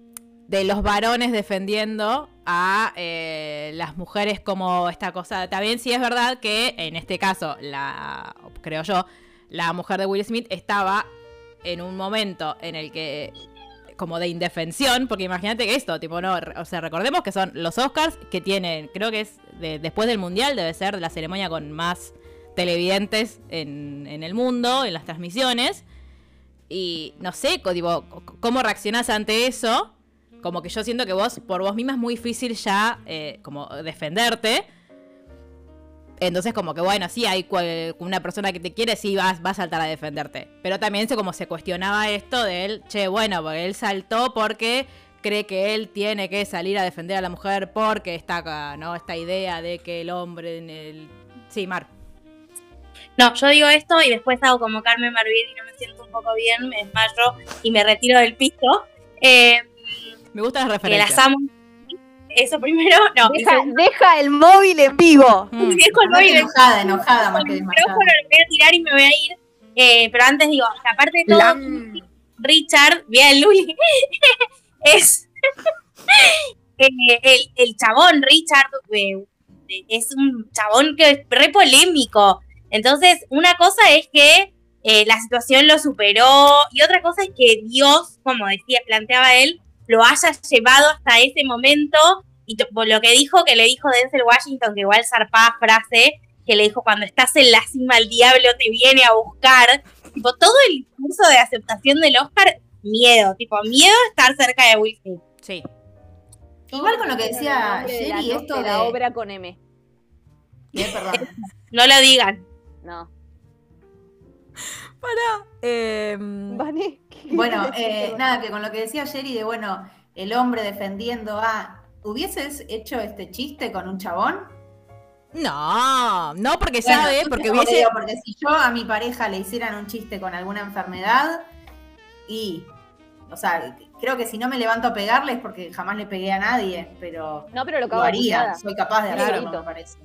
de los varones defendiendo a eh, las mujeres como esta cosa. También sí es verdad que en este caso, la creo yo, la mujer de Will Smith estaba en un momento en el que como de indefensión, porque imagínate que esto, tipo, no, o sea, recordemos que son los Oscars que tienen, creo que es de- después del Mundial, debe ser la ceremonia con más televidentes en, en el mundo, en las transmisiones. Y no sé, tipo, cómo reaccionás ante eso. Como que yo siento que vos, por vos misma, es muy difícil ya eh, como defenderte. Entonces, como que bueno, sí, hay una persona que te quiere, sí, vas, va a saltar a defenderte. Pero también se como se cuestionaba esto de él, che, bueno, porque él saltó porque cree que él tiene que salir a defender a la mujer porque está acá, ¿no? Esta idea de que el hombre en el... Sí, Mar. No, yo digo esto y después hago como Carmen Marvil y no me siento un poco bien, me desmayo y me retiro del piso. Eh, Me gustan las que referencias. las amo. Eso primero, no. Deja, segundo, deja el móvil en vivo. Mm. dejo el móvil, enojada, enojada más que desmayada. micrófono, lo voy a tirar y me voy a ir. Eh, pero antes digo, que aparte de todo, Richard, bien Luli, [LAUGHS] es [LAUGHS] el, el chabón Richard es un chabón que es re polémico. Entonces, una cosa es que eh, la situación lo superó y otra cosa es que Dios, como decía, planteaba él, lo haya llevado hasta ese momento y por lo que dijo, que le dijo Denzel Washington, que igual zarpada frase, que le dijo cuando estás en la cima el diablo te viene a buscar. Todo el discurso de aceptación del Oscar, miedo, tipo, miedo a estar cerca de Will Smith. Sí. Igual con lo que decía de no- esto de la obra con M. Eh, perdón. [LAUGHS] No lo digan. No. Para. Eh, Vane, ¿qué [LAUGHS] Bueno, eh, nada, que con lo que decía Sherry de, bueno, el hombre defendiendo a... ¿Hubieses hecho este chiste con un chabón? No, no porque Bueno, sabe, porque hubiese. porque si yo a mi pareja le hicieran un chiste con alguna enfermedad y, o sea, creo que si no me levanto a pegarle es porque jamás le pegué a nadie, pero No, pero lo lo haría, soy capaz de Claro. hacerlo, me parece.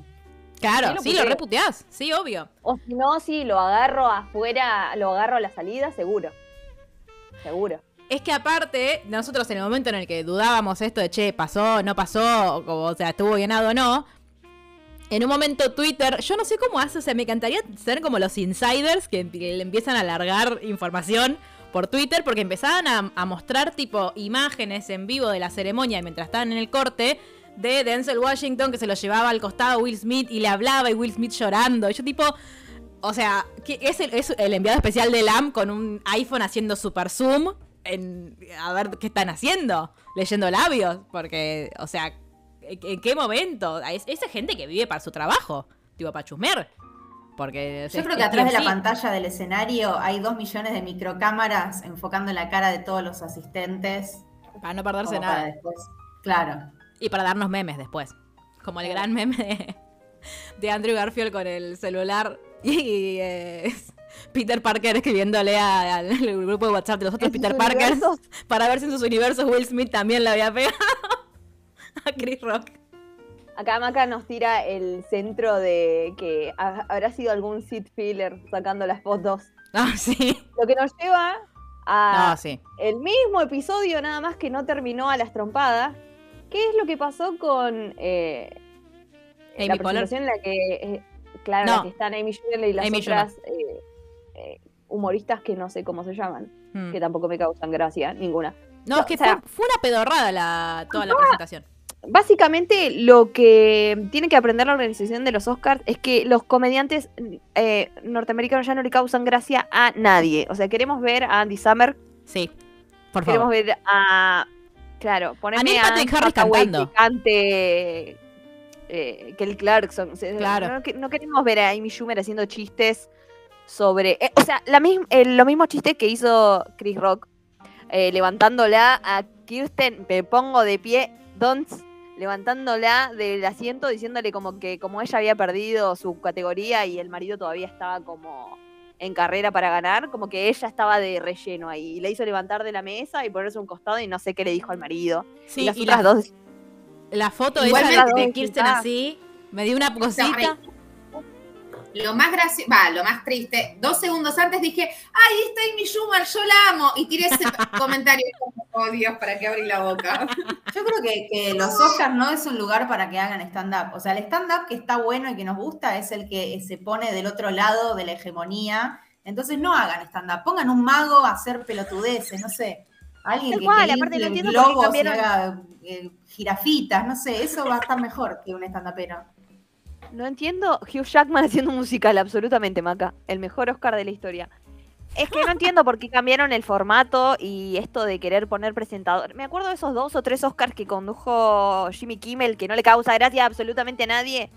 Claro, Sí, lo sí, lo reputeás. Sí, obvio. O si no, sí, lo agarro afuera, lo agarro a la salida, seguro. Seguro. Es que aparte, nosotros en el momento en el que dudábamos esto de che, pasó, no pasó, o, como, o sea, estuvo llenado o no, en un momento Twitter, yo no sé cómo hace, o sea, me encantaría ser como los insiders que, que le empiezan a largar información por Twitter, porque empezaban a, mostrar tipo imágenes en vivo de la ceremonia mientras estaban en el corte de Denzel Washington que se lo llevaba al costado a Will Smith y le hablaba y Will Smith llorando. Y yo tipo, o sea, es, el, enviado especial de LAM con un iPhone haciendo super zoom en a ver qué están haciendo, leyendo labios, porque, o sea, ¿en, qué momento? Es, esa gente que vive para su trabajo, tipo para chusmear. Porque Yo creo que atrás de la pantalla del escenario hay dos millones de microcámaras enfocando la cara de todos los asistentes. Para no perderse como para nada. después. Claro. Y para darnos memes después. Como el gran meme de, de Andrew Garfield con el celular y eh, [LAUGHS] Peter Parker escribiéndole al [LAUGHS] grupo de WhatsApp de los otros Peter universos. [LAUGHS] para ver si en sus universos Will Smith también le había pegado a Chris Rock. Acá Maca nos tira el centro de que ha- habrá sido algún seat filler sacando las fotos. [LAUGHS] Ah, sí. Lo que nos lleva a Ah, sí. el mismo episodio, nada más que no terminó a las trompadas. ¿Qué es lo que pasó con eh, Amy la presentación en la que, eh, claro, en No. la que están Amy Schumer y las Amy otras eh, eh, humoristas que no sé cómo se llaman, Mm. que tampoco me causan gracia, ninguna. No, es que o sea- fue, fue una pedorrada la, toda la presentación. Básicamente lo que tiene que aprender la organización de los Oscars es que los comediantes eh, norteamericanos ya no le causan gracia a nadie. O sea, queremos ver a Andy Sammer, Sí, por queremos favor. ver a... Claro, poneme a Harris Hathaway cantando. que cante eh, Kelly Clarkson. O sea, Claro. No, que- no queremos ver a Amy Schumer haciendo chistes sobre... eh, o sea, la eh, los mismos chistes que hizo Chris Rock, levantándola a Kirsten, me pongo de pie, Dunst, levantándola del asiento, diciéndole como que como ella había perdido su categoría y el marido todavía estaba como en carrera para ganar, como que ella estaba de relleno ahí. Y le hizo levantar de la mesa y ponerse un costado y no sé qué le dijo al marido. Sí, y las y otras la- dos La foto Igualmente- esa de, de Kirsten Ah. así me dio una cosita. Lo más gracioso, va, lo más triste, dos segundos antes dije, ay, está Amy Schumer, yo la amo. Y tiré ese [LAUGHS] comentario como, oh Dios, ¿para qué abrí la boca? Yo creo que, que los Oscars no es un lugar para que hagan stand-up. O sea, el stand-up que está bueno y que nos gusta es el que se pone del otro lado de la hegemonía. Entonces no hagan stand-up. Pongan un mago a hacer pelotudeces, no sé. Alguien que, cual, que aparte no infle entiendo globos cambiaron- haga eh, jirafitas, no sé. Eso va a estar mejor que un stand-upero. No entiendo Hugh Jackman [LAUGHS] haciendo un musical, absolutamente, Maca. El mejor Oscar de la historia. Es que no entiendo por qué cambiaron el formato y esto de querer poner presentador. Me acuerdo de esos dos o tres Oscars que condujo Jimmy Kimmel, que no le causa gracia a absolutamente nadie.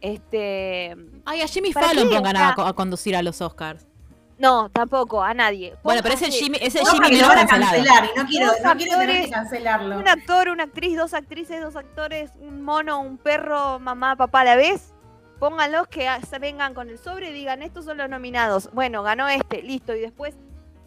Este. Ay, a Jimmy ¿Para Fallon pongan a, a conducir a los Oscars. No, tampoco, a nadie. Bueno, pero ese Jimmy, ese No, Jimmy que lo van a cancelar y no quiero, no quiero tener actores, que cancelarlo. Un actor, una actriz, dos actrices, dos actores, un mono, un perro, mamá, papá a la vez. Pónganlos que se vengan con el sobre y digan, estos son los nominados. Bueno, ganó este, listo. Y después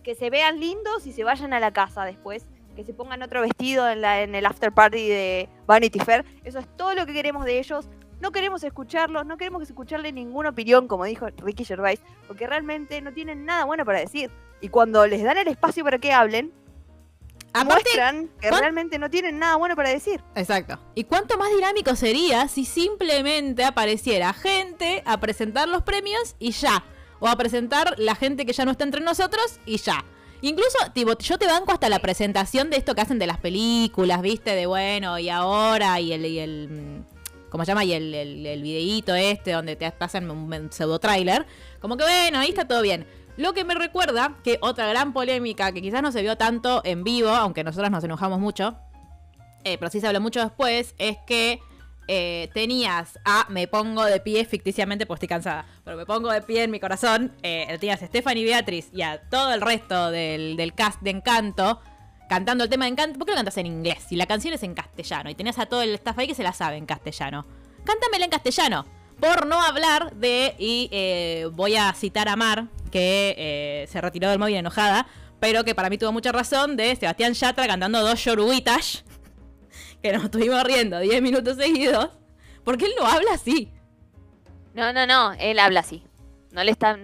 que se vean lindos y se vayan a la casa después. Que se pongan otro vestido en, la, en el after party de Vanity Fair. Eso es todo lo que queremos de ellos. No queremos escucharlos, no queremos escucharle ninguna opinión, como dijo Ricky Gervais, porque realmente no tienen nada bueno para decir. Y cuando les dan el espacio para que hablen, Aparte, muestran que ¿cuán- realmente no tienen nada bueno para decir. Exacto. ¿Y cuánto más dinámico sería si simplemente apareciera gente a presentar los premios y ya? O a presentar la gente que ya no está entre nosotros y ya. Incluso, tipo, yo te banco hasta la presentación de esto que hacen de las películas, ¿viste? De bueno, y ahora, y el, y el ¿cómo se llama? Y el, el, videíto este donde te hacen un, pseudo trailer. Como que bueno, ahí está todo bien. Lo que me recuerda que otra gran polémica que quizás no se vio tanto en vivo, aunque nosotras nos enojamos mucho, eh, pero sí se habló mucho después, es que eh, tenías a Me Pongo de Pie ficticiamente porque estoy cansada, pero Me Pongo de Pie en mi corazón, eh, tenías a Stephanie Beatriz y a todo el resto del cast de Encanto cantando el tema de Encanto. ¿Por qué lo cantas en inglés? Si la canción es en castellano y tenías a todo el staff ahí que se la sabe en castellano. Cántamela en castellano. por no hablar de, y eh, voy a citar a Mar, que eh, se retiró del móvil enojada, pero que para mí tuvo mucha razón, de Sebastián Yatra cantando dos yoruitas, [LAUGHS] que nos estuvimos riendo 10 minutos seguidos, porque él no habla así. No, no, no, él habla así. No le está.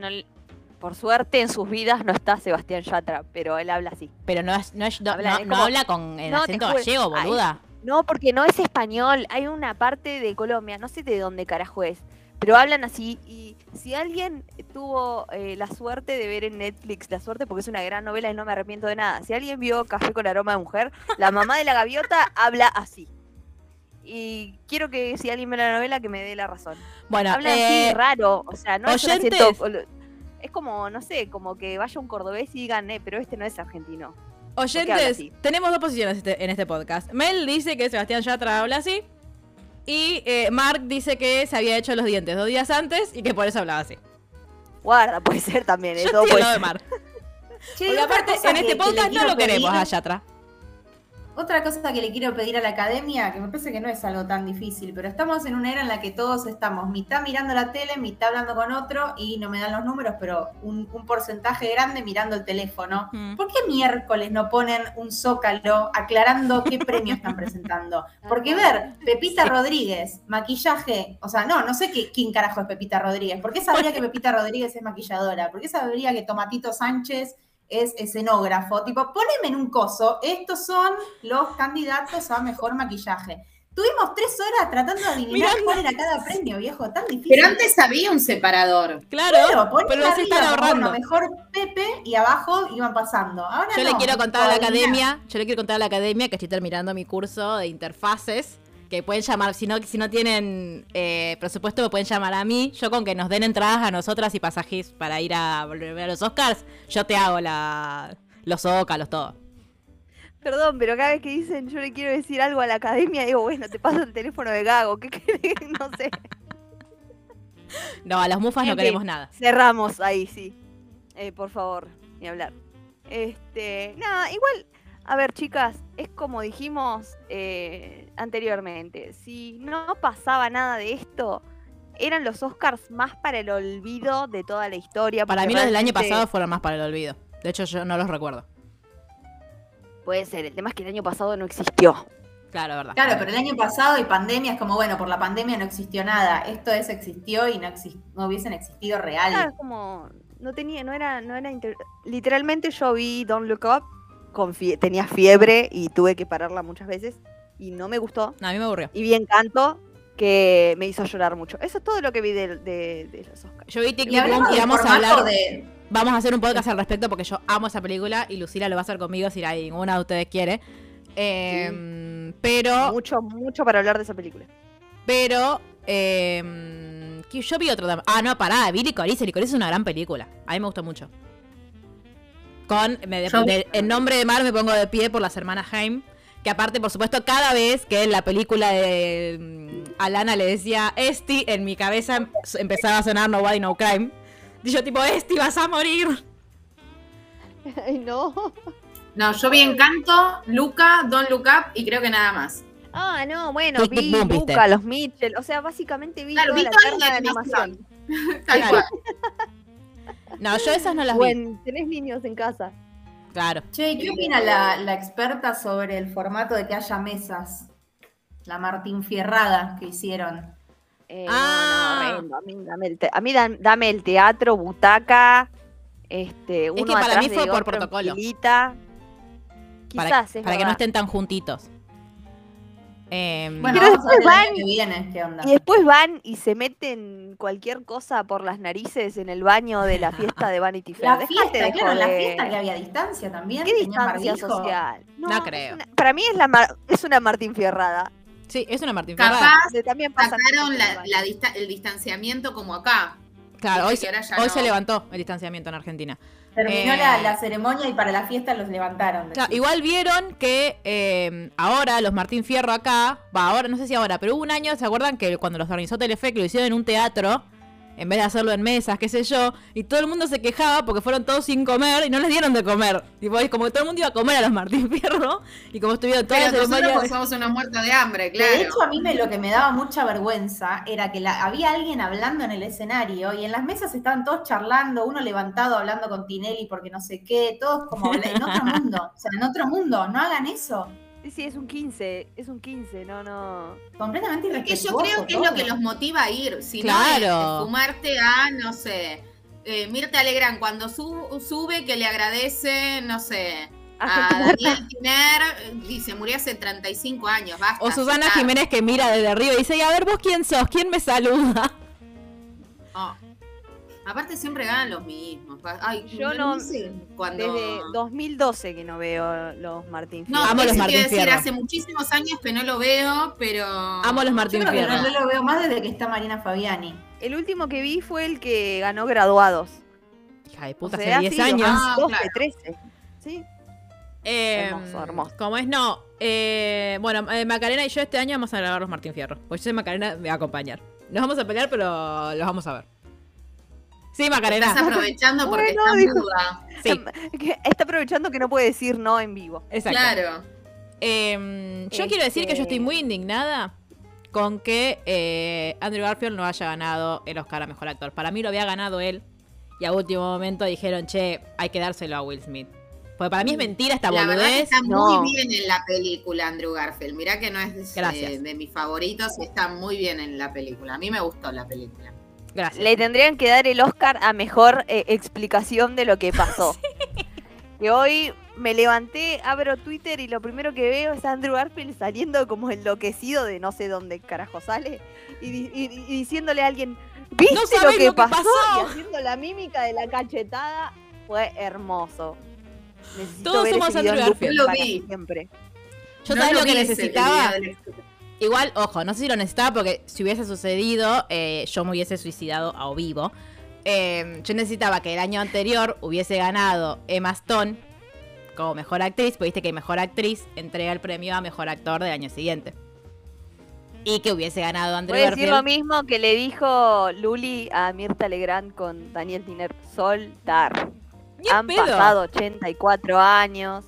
Por suerte en sus vidas no está Sebastián Yatra, pero él habla así. Pero no, es, no, es- no- Habla- no- habla con el acento gallego, Ay, boluda. No, porque no es español. Hay una parte de Colombia, no sé de dónde carajo es, pero hablan así. Y si alguien tuvo eh, la suerte de ver en Netflix, la suerte porque es una gran novela y no me arrepiento de nada. Si alguien vio Café con aroma de mujer, la mamá de la gaviota [LAUGHS] habla así. Y quiero que si alguien ve la novela que me dé la razón. Bueno, Habla eh, así raro, o sea, no es un acento- Es como, no sé, como que vaya un cordobés y digan, eh, pero este no es argentino. Oyentes, tenemos dos posiciones este- en este podcast. Mel dice que Sebastián Yatra habla así. Y eh, Mark dice que se había hecho los dientes dos días antes y que por eso hablaba así. Guarda, puede ser también, eh, Yo todo estoy puede al lado de. Mark. Che, Porque aparte, en este podcast no lo queremos pedir- a Yatra. Otra cosa que le quiero pedir a la academia, que me parece que no es algo tan difícil, pero estamos en una era en la que todos estamos mitad mirando la tele, mitad hablando con otro, y no me dan los números, pero un, un porcentaje grande mirando el teléfono. Mm. ¿Por qué miércoles no ponen un zócalo aclarando qué premio están presentando? Porque ver Pepita Rodríguez, maquillaje, o sea, no, no sé qué, quién carajo es Pepita Rodríguez. ¿Por qué sabría que Pepita Rodríguez es maquilladora? ¿Por qué sabría que Tomatito Sánchez es escenógrafo? Tipo, poneme en un coso, estos son los candidatos a mejor maquillaje. Tuvimos tres horas tratando de adivinar Mirando. cuál era cada premio, viejo, tan difícil. Pero antes había un separador. Claro, Claro, pero se están ahorrando. bueno, mejor Pepe y abajo iban pasando. Ahora Yo le quiero contar a la adivinar. academia, yo le quiero contar a la academia que estoy terminando mi curso de interfaces, que pueden llamar, si no, si no tienen eh, presupuesto, me pueden llamar a mí. Yo con que nos den entradas a nosotras y pasajes para ir a volver a los Oscars, yo te hago la, los zócalos, todo. Perdón, pero cada vez que dicen yo le quiero decir algo a la academia, digo, bueno, te paso el teléfono de Gago, ¿qué querés? [LAUGHS] No sé. No, a las mufas no fin. queremos nada. Cerramos ahí, sí. Eh, por favor, ni hablar. Este, nada, igual, a ver, chicas, es como dijimos eh, anteriormente, si no pasaba nada de esto, eran los Oscars más para el olvido de toda la historia. Para mí los del año pasado fueron más para el olvido. De hecho, yo no los recuerdo. Puede ser, el tema es que el año pasado no existió. Claro, verdad. Claro, pero el año pasado y pandemia es como, bueno, por la pandemia no existió nada. Esto es existió y no, exis- no hubiesen existido real. Claro, es como no tenía, no era, no era inter- literalmente yo vi Don't Look Up, con fie- tenía fiebre y tuve que pararla muchas veces y no me gustó. No, a mí me aburrió. Y vi Encanto, que me hizo llorar mucho. Eso es todo lo que vi de, de- de los Oscars. Yo vi Tiki Y vamos a hablar. de- Vamos a hacer un podcast al respecto porque yo amo esa película y Lucila lo va a hacer conmigo si la ninguna de ustedes quiere. Eh, Pero, Mucho, mucho para hablar de esa película. pero, eh, que yo vi otro. Ah, no, pará, vi Licorice. Licorice es una gran película. A mí me gustó mucho. Con, me de- Yo- de- en nombre de Mar me pongo de pie por las hermanas Haim. Que aparte, por supuesto, cada vez que en la película de mm, Alana le decía Esti, en mi cabeza em- empezaba a sonar No Body No Crime. Y yo tipo, Esti, vas a morir. [LAUGHS] Ay, no. No, yo vi Encanto, Luca, Don't Look Up y creo que nada más. Ah, no, bueno, vi. Luca, los Mitchell. O sea, básicamente vi Claro, toda vi la toda la de animación. animación. [LAUGHS] Tal cual. No, yo esas no las vi. Bueno, tenés niños en casa. Claro. Che, ¿qué opina la, la experta sobre el formato de que haya mesas? La Martín Fierrada que hicieron. Eh, Ah. no, no, horrendo. A mí, dame el, te- a mí dan- dame el teatro, butaca, este, uno que para atrás mí fue de por protocolo. Para, Quizás, es para que no estén tan juntitos. Em, Bueno, Pero después van- que viene qué onda. Y después van y se meten cualquier cosa por las narices en el baño de la fiesta de Vanity [LAUGHS] Fair. La Dejate fiesta, de claro, en la joder. fiesta que había distancia también. ¿Qué distancia social? No creo. una- para mí es, la Mar- es una Martín Fierrada. sí, es una Martín Fierrada. Capaz también sacaron el la, baño. la dista- el distanciamiento como acá. Claro, hoy, no. se levantó el distanciamiento en Argentina. Terminó Eh, la, la ceremonia y para la fiesta los levantaron. Claro, igual vieron que eh, ahora los Martín Fierro acá, va ahora, no sé si ahora, pero hubo un año, ¿se acuerdan que cuando los organizó Telefe, que lo hicieron en un teatro, en vez de hacerlo en mesas, qué sé yo, y todo el mundo se quejaba porque fueron todos sin comer y no les dieron de comer. Tipo, es como que todo el mundo iba a comer a los Martín Fierro y como estuvieron todas Pero las nosotros pasamos una muerta de hambre, claro. De hecho, a mí me, lo que me daba mucha vergüenza era que la- había alguien hablando en el escenario y en las mesas estaban todos charlando, uno levantado hablando con Tinelli porque no sé qué, todos como [LAUGHS] en otro mundo. O sea, en otro mundo, no hagan eso. Sí, sí, es un 15, es un 15, no, no. Completamente Es que yo irrespetuoso creo que es lo que los motiva a ir. Si Claro. no, es fumarte a, no sé, eh, Mirta Legrand cuando su- sube que le agradece, no sé, A. Daniel Tiner, dice, murió hace 35 años, basta. O Susana. Jiménez que mira desde arriba y dice, y a ver vos quién sos, quién me saluda. No. Aparte siempre ganan los mismos. Ay, Yo no- sé cuando... Desde 2012 que no veo los Martín No, Fierro. Amo los Martín decir, Fierro. hace muchísimos años que no lo veo, pero... Amo los Yo Martín que Fierro. no, no lo veo más desde que está Marina Fabiani. El último que vi fue el que ganó graduados. Hija de O puta, sea, hace 10 sí, años. Ah, 12, claro. 13. Sí. Eh, Hermoso, hermoso. Como es, no. eh, bueno, eh, Macarena y yo este año vamos a grabar los Martín Fierro. Pues yo sé Macarena me va a acompañar. Nos vamos a pelear, pero los vamos a ver. Sí, Estás Macarena. aprovechando porque Bueno, está dijo- muda. Sí, Que Está aprovechando que no puede decir no en vivo. exacto. Claro. Eh, yo Este- quiero decir que yo estoy muy indignada con que eh, Andrew Garfield no haya ganado el Oscar a Mejor Actor. Para mí lo había ganado él. Y a último momento dijeron, che, hay que dárselo a Will Smith. Porque para mí es mentira esta La verdad que boludez. está No. muy bien en la película Andrew Garfield. Mirá que no es de, Gracias. de mis favoritos, está muy bien en la película. A mí me gustó la película. Gracias. Le tendrían que dar el Oscar a mejor eh, explicación de lo que [LAUGHS] pasó. Que hoy me levanté, abro Twitter y lo primero que veo es a Andrew Garfield saliendo como enloquecido de no sé dónde carajo sale y, di- y- y diciéndole a alguien, ¿viste No lo, que lo que pasó? Y haciendo la mímica de la cachetada. Fue hermoso. Necesito Todos ver somos ese Andrew Garfield. Yo lo para vi. siempre. Yo No sabes lo que necesitaba. Igual, ojo, no sé si lo necesitaba porque si hubiese sucedido, eh, yo me hubiese suicidado a o vivo. Eh, yo necesitaba que el año anterior hubiese ganado Emma Stone como mejor actriz, porque viste que mejor actriz entrega el premio a mejor actor del año siguiente. Y que hubiese ganado Andrew Voy a decir lo mismo que le dijo Luli a Mirta Legrand con Daniel Tiner. En Han pedo. pasado 84 años.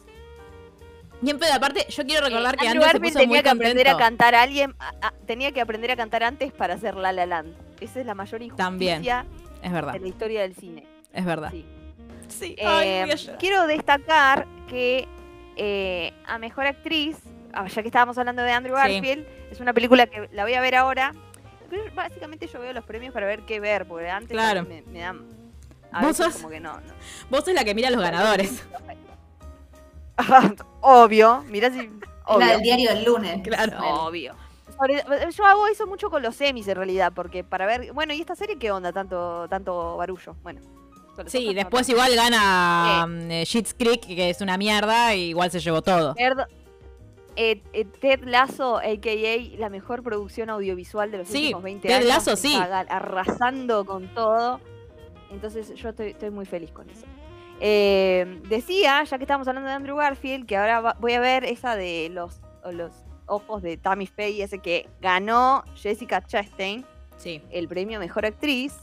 Ni en pedo. Aparte, yo quiero recordar Eh, que Andrew Garfield muy tenía que aprender a cantar a alguien. a- a- tenía que aprender a cantar antes para hacer La La Land. Esa es la mayor También. injusticia Es verdad, en la historia del cine. es verdad. Sí. Sí. Eh, quiero destacar que eh, a mejor actriz, ah, ya que estábamos hablando de Andrew Sí. Garfield, es una película que la voy a ver ahora. Pero básicamente yo veo los premios para ver qué ver, porque antes Claro. me, me dan. A Vos veces sos- como que no, no. Vos sos la que mira a los ganadores. [LAUGHS] obvio, mirá si. [LAUGHS] La Obvio. del diario del lunes. Claro. Obvio. Sobre- yo hago eso mucho con los semis en realidad, porque para ver. Bueno, ¿y esta serie qué onda? Tanto, tanto barullo. Bueno. Sí, después igual gana eh, Schitt's Creek, que es una mierda, y igual se llevó todo. Nerd- eh, eh, Ted Lasso, a.k.a. la mejor producción audiovisual de los Sí, últimos 20 Ted años. Lasso, está sí. Arrasando con todo. Entonces yo estoy, estoy muy feliz con eso. Eh, decía, ya que estamos hablando de Andrew Garfield, que ahora va- voy a ver esa de los, los ojos de Tammy Faye, ese que ganó Jessica Chastain Sí. el premio Mejor Actriz.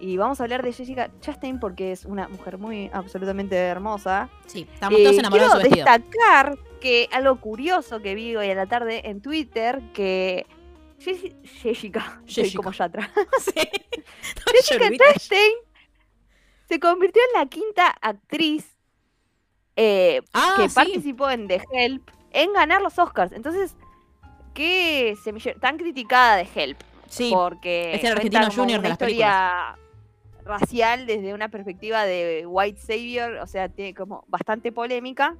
Y vamos a hablar de Jessica Chastain porque es una mujer muy absolutamente hermosa. Sí, estamos todos Eh, enamorados de su quiero destacar que algo curioso que vi hoy a la tarde en Twitter, que Jessi- Jessica, [LAUGHS] soy Jessica. como Yatra, [LAUGHS] Sí. [LAUGHS] Jessica. Chastain se convirtió en la quinta actriz eh, Ah, que sí. participó en The Help en ganar los Oscars. Entonces, qué semillero tan criticada de Help Sí, porque es el argentino junior de las historia racial desde una perspectiva de white savior, o sea, tiene como bastante polémica.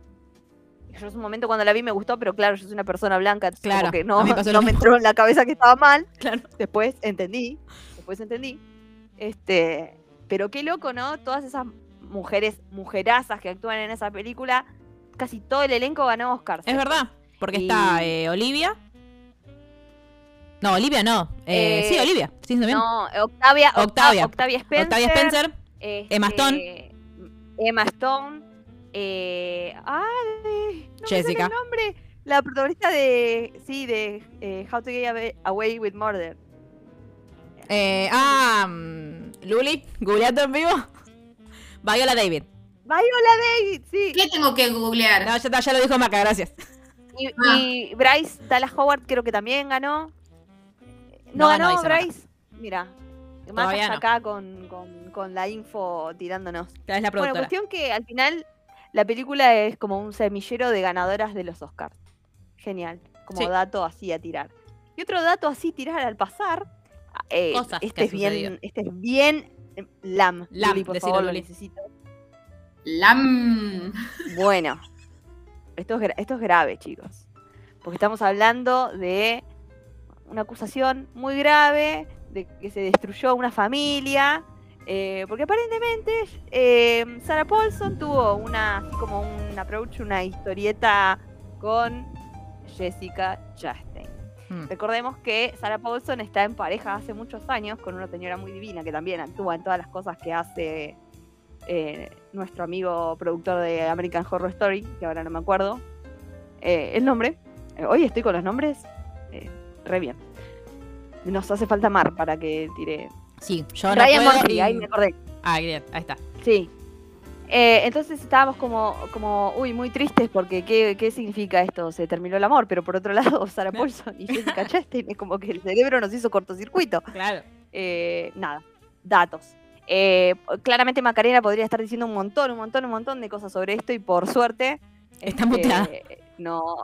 Yo en su momento cuando la vi me gustó, pero claro, yo soy una persona blanca, Claro, como que [LAUGHS] no, me no entró en la cabeza que estaba mal. [LAUGHS] Claro. Después entendí, después entendí. Este, pero qué loco, ¿no? Todas esas mujeres, mujerazas que actúan en esa película, casi todo el elenco ganó Oscars. Es verdad, porque Y- está eh, Olivia. No, Olivia no. Eh, Eh, sí, Olivia. Sí. No, Octavia, Octavia, Octavia. Spencer. Octavia Spencer. Este, Emma Stone. Emma Stone. Eh, ay, no me sale Jessica. el nombre. La protagonista de. Sí, de How to Get Away with Murder. Eh, ah, mm, Luli, googleando en vivo. [LAUGHS] Viola David. Viola David, sí. ¿Qué tengo que googlear? No, ya, lo dijo Maca, gracias. Y, Ah. y Bryce Dallas Howard creo que también ganó. No No, ganó, Maca. Bryce. Mira, Maca Todavía está no. acá con, con- con la info tirándonos. Es la Bueno, cuestión que al final la película es como un semillero de ganadoras de los Oscars. Genial, como Sí. dato así a tirar. Y otro dato así tirar al pasar. Eh, Cosas este han es bien, este es bien eh, lam. Lam, Luli, por decilo, favor, lo necesito. Lam. Bueno, esto es, esto es grave, chicos. Porque estamos hablando de una acusación muy grave, de que se destruyó una familia. eh, porque aparentemente eh, Sarah Paulson tuvo una, así como un approach, una historieta con Jessica Chastain. Hmm. Recordemos que Sarah Paulson está en pareja hace muchos años con una señora muy divina que también actúa en todas las cosas que hace eh, nuestro amigo productor de American Horror Story, que ahora no me acuerdo eh, el nombre. Eh, hoy estoy con los nombres re bien. Nos hace falta Mar para que tire. Sí, yo no Ryan puedo Murphy, y- ahí me acordé. Ah, bien, ahí está. Sí. Eh, entonces estábamos como, como, uy, muy tristes porque ¿qué, ¿qué significa esto? Se terminó el amor, pero por otro [LAUGHS] lado, Sarah Paulson y Jessica Chastain es como que el cerebro nos hizo cortocircuito. Claro. Eh, nada, datos. Eh, claramente Macarena podría estar diciendo un montón, un montón, un montón de cosas sobre esto y por suerte... Está este, muteada. No...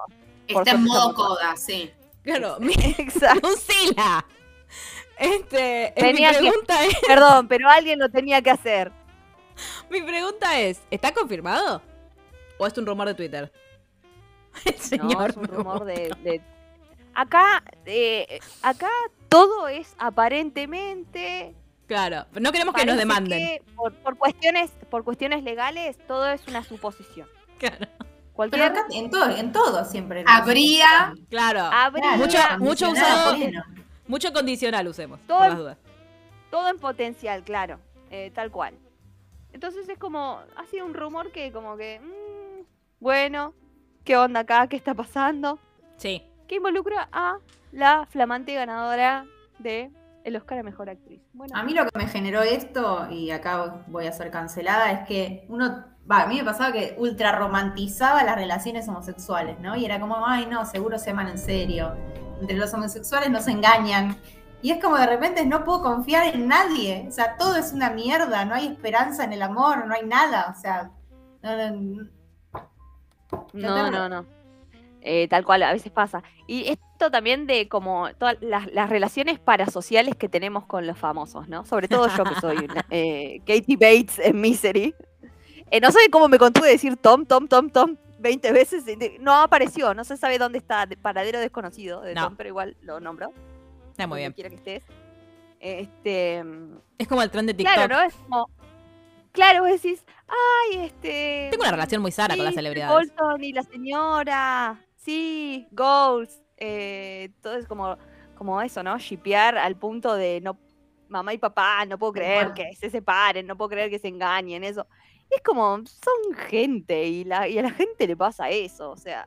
Está en modo coda, sí. Claro, mi [LAUGHS] Exacto. Lucila. Este, mi que- pregunta es, Perdón, pero alguien lo tenía que hacer. [LAUGHS] mi pregunta es, ¿está confirmado? ¿O es un rumor de Twitter? [LAUGHS] El No, señor es un rumor de, de- Acá, eh, acá todo es aparentemente. Claro, no queremos que nos demanden. que por, por cuestiones, por cuestiones legales, todo es una suposición. Claro. Pero Cualquier acá en todo, en todo siempre. Habría- Claro. habría Mucho- mucho usado-. Mucho condicional usemos, Todo por en- las dudas. todo en potencial, claro, eh, tal cual. Entonces es como, ha sido un rumor que como que, mm, bueno, ¿qué onda acá? ¿Qué está pasando? Sí. Que involucra a la flamante ganadora de el Oscar a Mejor Actriz. Bueno, A mí lo que me generó esto, y acá voy a ser cancelada, es que uno, va, a mí me pasaba que ultra romantizaba las relaciones homosexuales, ¿no? Y era como, ay, no, seguro se aman en serio. Entre los homosexuales no se engañan. Y es como de repente no puedo confiar en nadie. O sea, todo es una mierda, no hay esperanza en el amor, no hay nada. O sea, no, no- No, no, no. Eh, tal cual, a veces pasa. Y esto también de como todas las, las relaciones parasociales que tenemos con los famosos, ¿no? Sobre todo yo que soy una- [LAUGHS] eh, Katie Bates en Misery. Eh, no sé cómo me contuve decir Tom, Tom, Tom, Tom 20 veces. No apareció, no se sabe dónde está, de- paradero desconocido de No. Tom, pero igual lo nombro. Está muy donde bien. quiera que estés. Este, Es como el tren de TikTok. claro, ¿no? Es como, claro, vos decís, ay, este... Tengo una relación muy sana con las celebridades. Bolton y la señora. Sí, goals. eh, todo es como, como eso, ¿no? Shipear al punto de no. Mamá y papá, no puedo creer que se separen, no puedo creer que se engañen, eso. Es como, son gente y, la, y a la gente le pasa eso, o sea.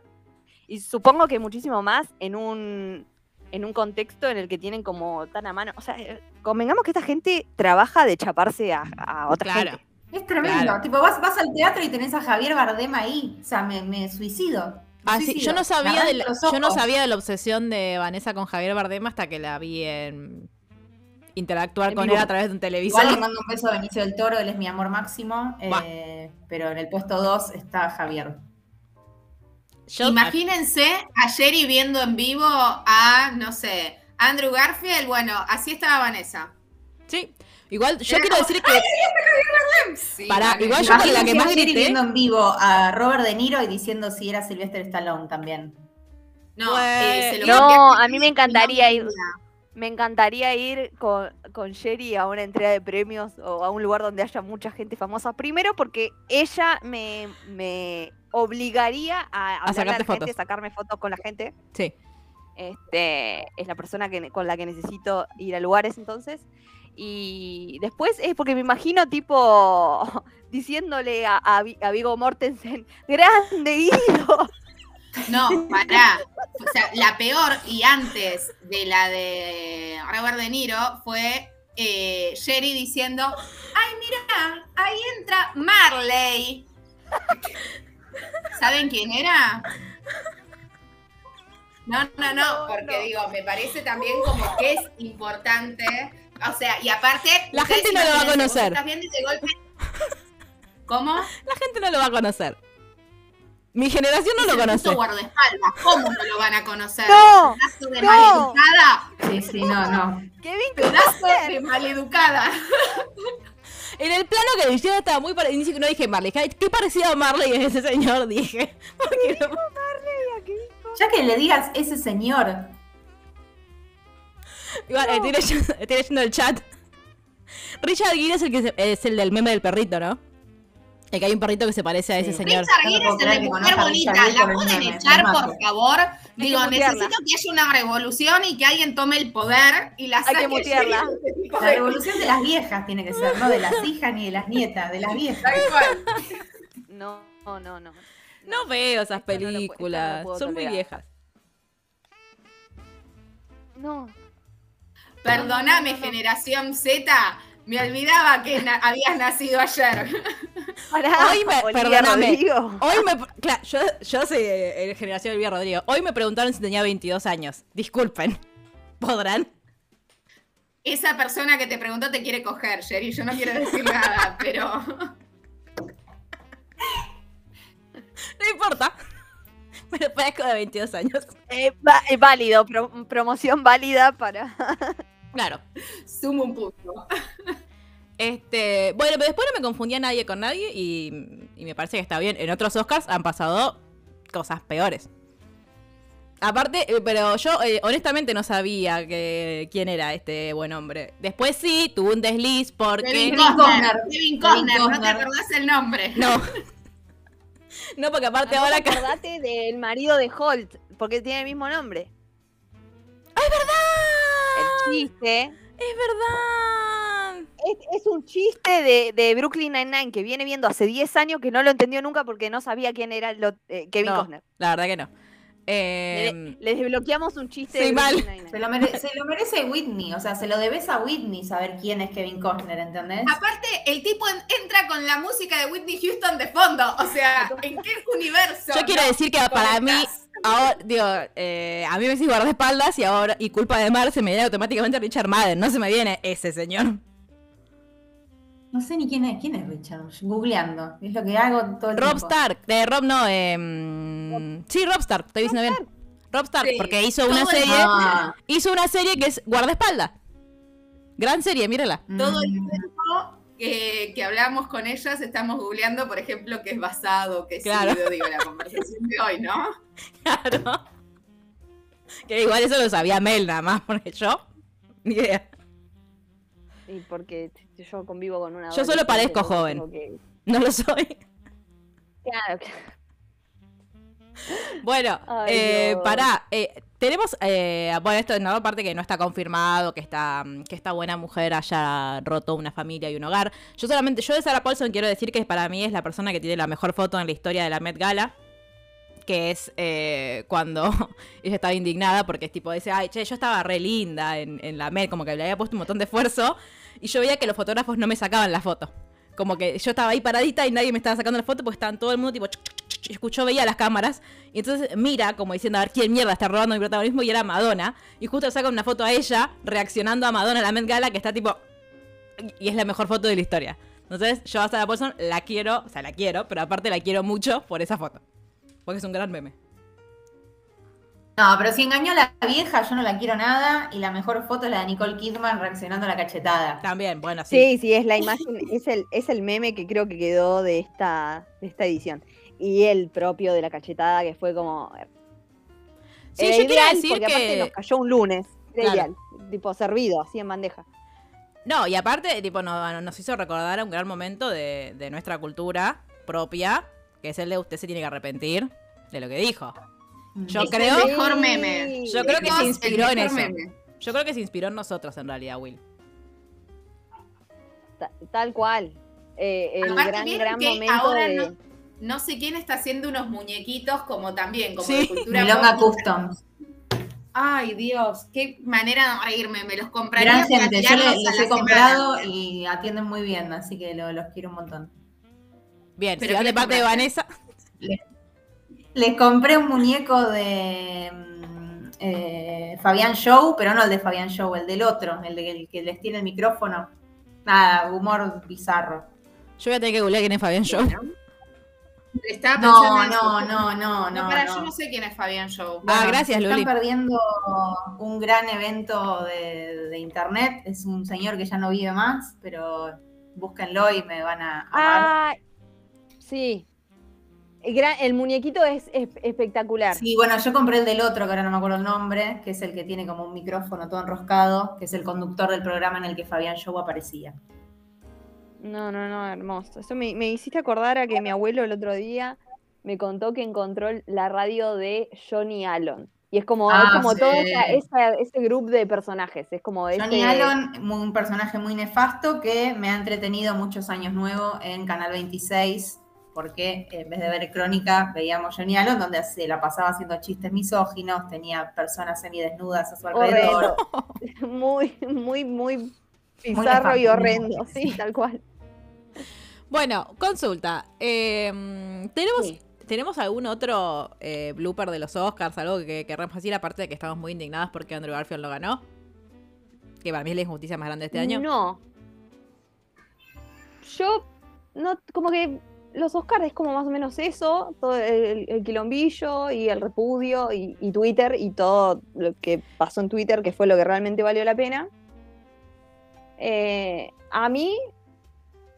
Y supongo que muchísimo más en un, en un contexto en el que tienen como tan a mano. O sea, eh, convengamos que esta gente trabaja de chaparse a, a otra Claro. gente. Es tremendo. Claro. Tipo, vas, vas al teatro y tenés a Javier Bardem ahí. O sea, me, me suicido. Me Ah, sí, suicido. yo no sabía de la, yo no sabía de la obsesión de Vanessa con Javier Bardem hasta que la vi en interactuar En con vivo. él a través de un televisor. Igual le mando un beso a Benicio del Toro, él es mi amor máximo. eh, pero en el puesto 2 está Javier. Yo- Imagínense a Jerry viendo en vivo a, no sé, Andrew Garfield. Bueno, así estaba Vanessa. Sí. Igual yo Era quiero como, decir que Sí, vale. igual yo con la que más grité. viendo en vivo a Robert De Niro y diciendo si era Sylvester Stallone también. No, Pues, eh, se lo no, a mí me encantaría ir- No, Me encantaría ir con, con Sherry a una entrega de premios o a un lugar donde haya mucha gente famosa. Primero porque ella me, me obligaría a, la gente, fotos. sacarme fotos con la gente. sí. Este, es la persona que, con la que necesito ir a lugares entonces. Y después es porque me imagino tipo [LAUGHS] diciéndole a, a, a Vigo Mortensen, [LAUGHS] grande Guido. No, pará. O sea, la peor y antes de la de Robert De Niro fue eh, Jerry diciendo, ay, mira, ahí entra Marley. ¿Saben quién era? No, no, no, porque digo, me parece también como que es importante. O sea, y aparte. La gente no lo va a conocer. estás viendo ese golpe. ¿Cómo? La gente no lo va a conocer. Mi generación no Es lo el conoce. guardaespaldas. ¿Cómo no lo van a conocer? ¡No! Pedazo de ¡No! maleducada. Sí, sí, no, no. Kevin Pedazo de maleducada. En el plano que le hicieron estaba muy parecido. No dije Marley. Qué parecido a Marley es ese señor, dije. [LAUGHS] Porque no- Ya que le digas ese señor. Igual, estoy, leyendo, estoy leyendo el chat. Richard Gere es el, que se- es el del meme del perrito, ¿no? El que hay un perrito que se parece a ese Sí. señor. Richard No es el de mujer bonita. ¿La pueden echar, no por favor? Digo, necesito que haya una revolución y que alguien tome el poder y la Hay saque. que mutearla. [LAUGHS] este La revolución de las viejas tiene que ser, no de las hijas ni de las nietas, de las viejas. No, no, no, no. No veo esas no películas. Son muy viejas. No. Perdóname, generación Z. Me olvidaba que na- habías nacido ayer. [LAUGHS] Pará, Hoy me- Olivia perdóname. Rodrigo. Hoy me. Claro, yo, yo soy eh, el generación Olivia Rodrigo. Hoy me preguntaron si tenía 22 años. Disculpen. ¿Podrán? Esa persona que te preguntó te quiere coger, Jerry. Yo no quiero decir nada, [LAUGHS] pero. No importa. Me parezco de 22 años. Eh, va- eh, válido, pro- promoción válida para. [LAUGHS] Claro. Sumo un punto. Este, bueno, pero después no me confundía nadie con nadie y, y me parece que está bien. En otros Oscars han pasado cosas peores. Aparte, eh, pero yo eh, honestamente no sabía que, quién era este buen hombre. Después sí, tuvo un desliz porque... Kevin Kevin Costner. Kevin Costner, no te acordás el nombre. No. No, porque aparte ahora... acá- Acordate del marido de Holt, porque tiene el mismo nombre. ¡Ay, verdad! Chiste Es verdad. es, es un chiste de, de Brooklyn Nine-Nine que viene viendo hace 10 años que no lo entendió nunca porque no sabía quién era lo- eh, Kevin No, Costner. La verdad que no. Le, Eh, le desbloqueamos un chiste sí, de mal. Se lo, mere- se lo merece Whitney, o sea, se lo debes a Whitney saber quién es Kevin Costner, ¿entendés? Aparte, el tipo en- entra con la música de Whitney Houston de fondo. O sea, [LAUGHS] ¿en qué universo? yo quiero no decir que para mí, ahora, digo, eh, a mí me decís guardaespaldas y ahora, y culpa de Mar, se me viene automáticamente Richard Madden, no se me viene ese señor. No sé ni quién es, quién es Richard, googleando, es lo que hago todo el Rob tiempo. Stark, de Rob no, eh, mm, sí, Rob Stark, estoy diciendo bien. Rob Stark, Sí, porque hizo una todo serie, Ah, hizo una serie que es guardaespaldas. Gran serie, mírala. Todo el mm. tiempo que, que hablamos con ellas estamos googleando, por ejemplo, qué es basado, qué es Claro. sido, digo, la conversación de hoy, ¿no? [LAUGHS] Claro. Que igual eso lo sabía Mel nada más, porque yo, ni idea. Y porque yo convivo con una. Yo solo parezco joven. que- No lo soy. Claro, claro. Bueno, Ay, eh, pará. eh, tenemos, eh, bueno, esto no, aparte que no está confirmado que esta, que esta buena mujer haya roto una familia y un hogar. Yo solamente, yo de Sarah Paulson quiero decir que para mí es la persona que tiene la mejor foto en la historia de la Met Gala. Que es eh, cuando [LAUGHS] ella estaba indignada porque es tipo, dice, ay, che, yo estaba re linda en, en la Met, como que le había puesto un montón de esfuerzo. Y yo veía que los fotógrafos no me sacaban la foto. Como que yo estaba ahí paradita y nadie me estaba sacando la foto porque estaban todo el mundo tipo, chuc, chuc, chuc, chuc, escuchó, veía las cámaras. Y entonces mira, como diciendo, a ver quién mierda está robando mi protagonismo. Y era Madonna. Y justo le sacan una foto a ella reaccionando a Madonna la Met Gala que está tipo. Y es la mejor foto de la historia. Entonces, yo a Sarah Paulson la quiero, o sea, la quiero, pero aparte la quiero mucho por esa foto. Porque es un gran meme. No, pero si engañó a la vieja, yo no la quiero nada. Y la mejor foto es la de Nicole Kidman reaccionando a la cachetada. También, bueno, sí. Sí, sí, es la imagen, [LAUGHS] es el, es el meme que creo que quedó de esta, de esta edición. Y el propio de la cachetada, que fue como. Sí, era yo quiero ideal, decir porque aparte que- nos cayó un lunes. Era Claro. ideal. Tipo servido, así en bandeja. No, y aparte, tipo, no- nos hizo recordar a un gran momento de, de nuestra cultura propia, que es el de usted se tiene que arrepentir de lo que dijo. Yo Es creo, el mejor meme. yo creo que se inspiró en eso. meme. Yo creo que se inspiró en nosotros en realidad, Will. Ta- tal cual. Eh, el Aparte, gran, vieron gran que momento ahora de. no, no sé quién está haciendo unos muñequitos como también, como Sí. de cultura Milonga. Customs. Ay, Dios, qué manera de reírme. Me los compraría Gran gente, yo les la he comprado semana. y atienden muy bien, así que lo- los quiero un montón. Bien, Pero si vas ¿qué de parte de? Vanessa. Les compré un muñeco de mm, eh, Fabián Show, pero no el de Fabián Show, el del otro, el, de- el que les tiene el micrófono. Nada, humor bizarro. Yo voy a tener que googlear quién es Fabián Show. Estaba pensando No, no, no, no, No, no. para, no. yo no sé quién es Fabián Show. Ah, gracias, Luli. Están perdiendo un gran evento de, de internet. Es un señor que ya no vive más, pero búsquenlo y me van a amar. Ah, sí. El, gran- el muñequito es, es espectacular. Sí, bueno, yo compré el del otro, que ahora no me acuerdo el nombre, que es el que tiene como un micrófono todo enroscado, que es el conductor del programa en el que Fabián Show aparecía. No, no, no, hermoso. Eso me, me hiciste acordar a que mi abuelo el otro día me contó que encontró la radio de Johnny Allen. Y es como, es Ah, como todo sí. esa- esa- ese grupo de personajes. Es como Johnny ese- Allen, un personaje muy nefasto que me ha entretenido muchos años nuevo en Canal 26, porque en vez de ver Crónica veíamos Johnny Allen, donde se la pasaba haciendo chistes misóginos, tenía personas semidesnudas a su alrededor. horrendo. [LAUGHS] muy, muy, muy bizarro y horrendo. Sí, tal cual. Bueno, consulta. Eh, ¿tenemos, Sí. ¿Tenemos algún otro eh, blooper de los Oscars? Algo que querramos decir, aparte de que estamos muy indignadas porque Andrew Garfield lo ganó. Que para mí es la injusticia más grande de este año. No. Yo, no, como que los Oscars es como más o menos eso, todo el, el quilombillo y el repudio y, y Twitter y todo lo que pasó en Twitter, que fue lo que realmente valió la pena. Eh, a mí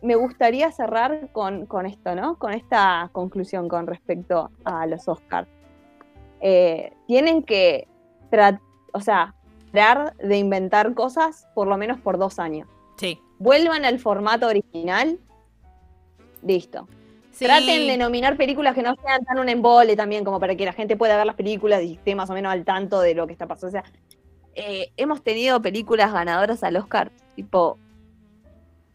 me gustaría cerrar con, con esto, ¿no? Con esta conclusión con respecto a los Oscars. Eh, tienen que, tra- o sea, parar de inventar cosas por lo menos por dos años. Sí. Vuelvan al formato original. Listo. Sí. Traten de nominar películas que no sean tan un embole también, como para que la gente pueda ver las películas y esté más o menos al tanto de lo que está pasando. O sea, eh, hemos tenido películas ganadoras al Oscar, tipo,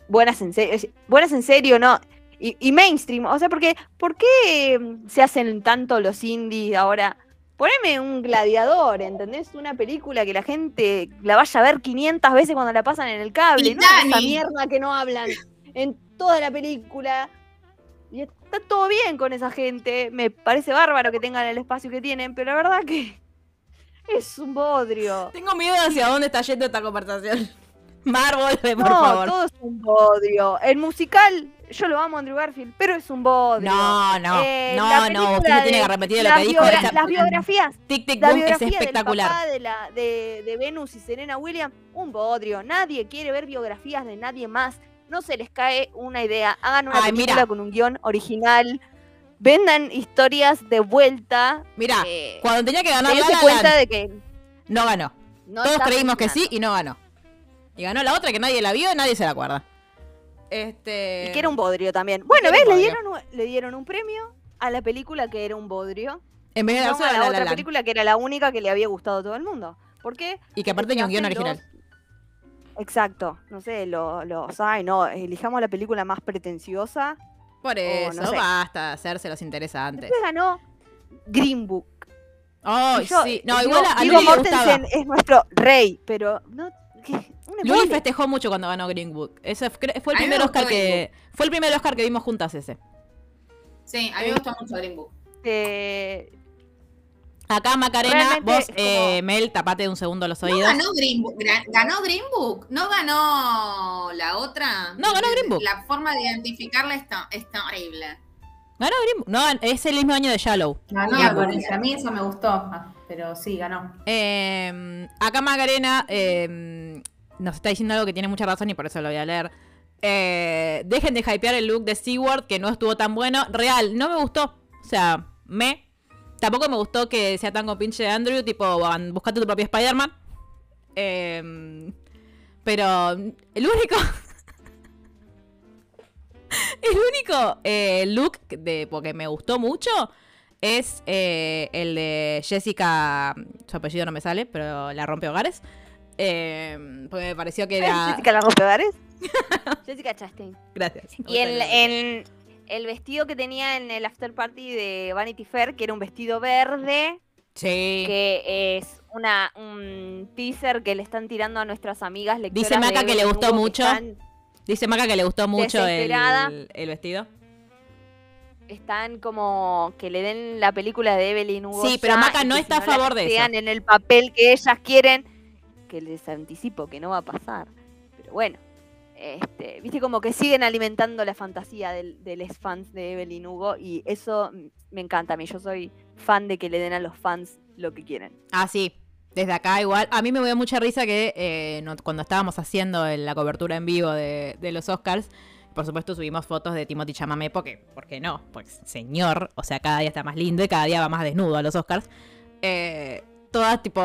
buenas en serio, buenas en serio, ¿no? Y, y mainstream, o sea, porque, ¿por qué mm, se hacen tanto los indies ahora? Poneme un gladiador, ¿entendés? Una película que la gente la vaya a ver 500 veces cuando la pasan en el cable, ¿no? Esa mierda que no hablan en toda la película. Y está todo bien con esa gente. Me parece bárbaro que tengan el espacio que tienen, pero la verdad que [LAUGHS] es un bodrio. Tengo miedo hacia dónde está yendo esta conversación. [LAUGHS] Mar, vuelve, por no, favor. todo es un bodrio. El musical, yo lo amo a Andrew Garfield, pero es un bodrio. No, no, Eh, no, no, usted tiene de- que repetir lo que dijo. esa- las biografías Tic Tic la Boom es del espectacular. papá de, la, de, de Venus y Serena Williams, un bodrio. Nadie quiere ver biografías de nadie más. No se les cae una idea. Hagan una Ay, película mira. con un guion original. Vendan historias de vuelta. Mira, eh, cuando tenía que ganar La La cuenta de que no ganó. no Todos creímos que sí y no ganó. Y ganó la otra que nadie la vio y nadie se la acuerda. Este. Y que era un bodrio también. Bueno, ¿ves? Le dieron, un- le dieron un premio a la película que era un bodrio. En vez de no a la, La La otra Land. película que era la única que le había gustado a todo el mundo. ¿Por qué? Y que aparte tenía un guion original. Exacto. No sé, los, los, ay, no, elijamos la película más pretenciosa. Por eso, no sé. basta de hacerse los interesantes. Después ganó Green Book. Oh, yo, sí. No, igual a, gustaba. Mortensen es nuestro rey, pero no, Luli festejó mucho cuando ganó Green Book. Ese fue fue el primer Oscar que. Fue el primer Oscar que vimos juntas ese. Sí, a mí me gustó mucho Green Book. Eh, Acá Macarena, Realmente vos, como- eh, Mel, tapate un segundo los ¿No oídos. ganó Green Book? Gra- ¿Ganó Green Book? ¿No ganó la otra? No, ganó Green Book. La forma de identificarla está, está horrible. Ganó Green Book. No, es el mismo año de Shallow. Ganó, Ya, me porque- parece. A mí eso me gustó, ah, pero sí, ganó. Eh, acá Macarena eh, nos está diciendo algo que tiene mucha razón y por eso lo voy a leer. Eh, dejen de hypear el look de Seward, que no estuvo tan bueno. Real, no me gustó. O sea, me. Tampoco me gustó que sea tan compinche de Andrew, tipo, "Van, buscate tu propio Spider-Man. Eh, pero el único. [LAUGHS] el único eh, look de, porque me gustó mucho es eh, el de Jessica. Su apellido no me sale, pero la rompe hogares. Eh, porque me pareció que era. Jessica la rompehogares. [LAUGHS] Jessica Chastain. Gracias. Y el, el, el vestido que tenía en el after party de Vanity Fair, que era un vestido verde, Sí. que es una un teaser que le están tirando a nuestras amigas lectoras Dice Maca de que le gustó mucho. Dice Maca que le gustó mucho el, el vestido. están como que le den la película de Evelyn Hugo. Sí, pero Maca no está si a favor de eso. castean en el papel que ellas quieren, que les anticipo que no va a pasar. Pero bueno, este, viste como que siguen alimentando la fantasía de los fans de Evelyn Hugo y eso mm, me encanta a mí. Yo soy fan de que le den a los fans lo que quieren. Ah, sí. Desde acá igual. A mí me dio mucha risa que eh, cuando estábamos haciendo la cobertura en vivo de, los Oscars, por supuesto subimos fotos de Timothy Chalamet porque, ¿por qué no? Pues señor, o sea, cada día está más lindo y cada día va más desnudo a los Oscars. Eh, todas tipo,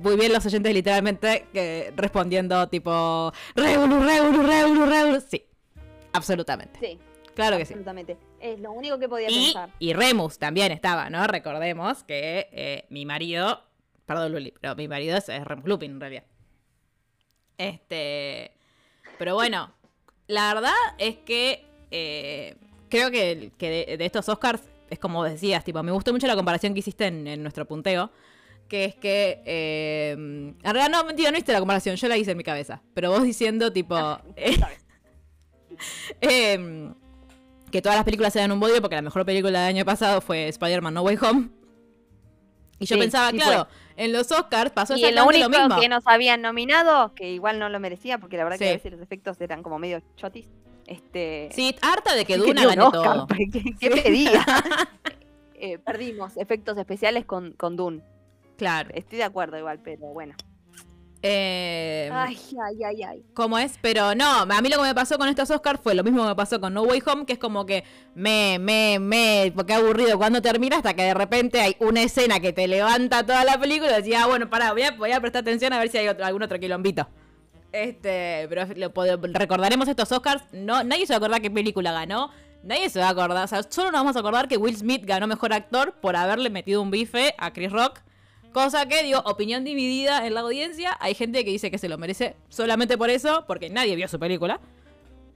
muy bien los oyentes literalmente que, respondiendo tipo, Regulu, Regulu, Regulu, Regulu. Sí, absolutamente. Sí, Claro que sí. absolutamente. Es lo único que podía Y, pensar. y Remus también estaba, ¿no? Recordemos que eh, mi marido, perdón Luli, pero mi marido es, es Remus Lupin en realidad. Este, pero bueno, la verdad es que eh, creo que, que de, de estos Oscars es como decías, tipo, me gustó mucho la comparación que hiciste en, en nuestro punteo. Que es que. eh, en realidad, no, mentira, no hiciste la comparación, yo la hice en mi cabeza. Pero vos diciendo, tipo. [LAUGHS] eh, em, que todas las películas se dan un bodrio porque la mejor película del año pasado fue Spider-Man No Way Home. Y yo Sí, pensaba, sí claro, en los Oscars pasó Y lo exactamente único lo mismo. que nos habían nominado, que igual no lo merecía, porque la verdad Sí. que a veces los efectos eran como medio chotis. Este, Sí, harta de que [LAUGHS] Duna gane todo. [LAUGHS] ¿Qué, pedía? Eh, perdimos efectos especiales con, con Dune. Claro. Estoy de acuerdo igual, pero bueno. Eh, Ay, ay, ay, ay. ¿Cómo es? Pero no, a mí lo que me pasó con estos Oscars fue lo mismo que me pasó con No Way Home, que es como que me, me, me, porque aburrido cuando termina hasta que de repente hay una escena que te levanta toda la película y decía, ah, bueno, pará, voy a, voy a prestar atención a ver si hay otro- algún otro quilombito. Este, pero lo recordaremos estos Oscars, no, nadie se va a acordar qué película ganó, nadie se va a acordar, o sea, solo nos vamos a acordar que Will Smith ganó Mejor Actor por haberle metido un bife a Chris Rock. Cosa que, digo, opinión dividida en la audiencia. Hay gente que dice que se lo merece solamente por eso, porque nadie vio su película.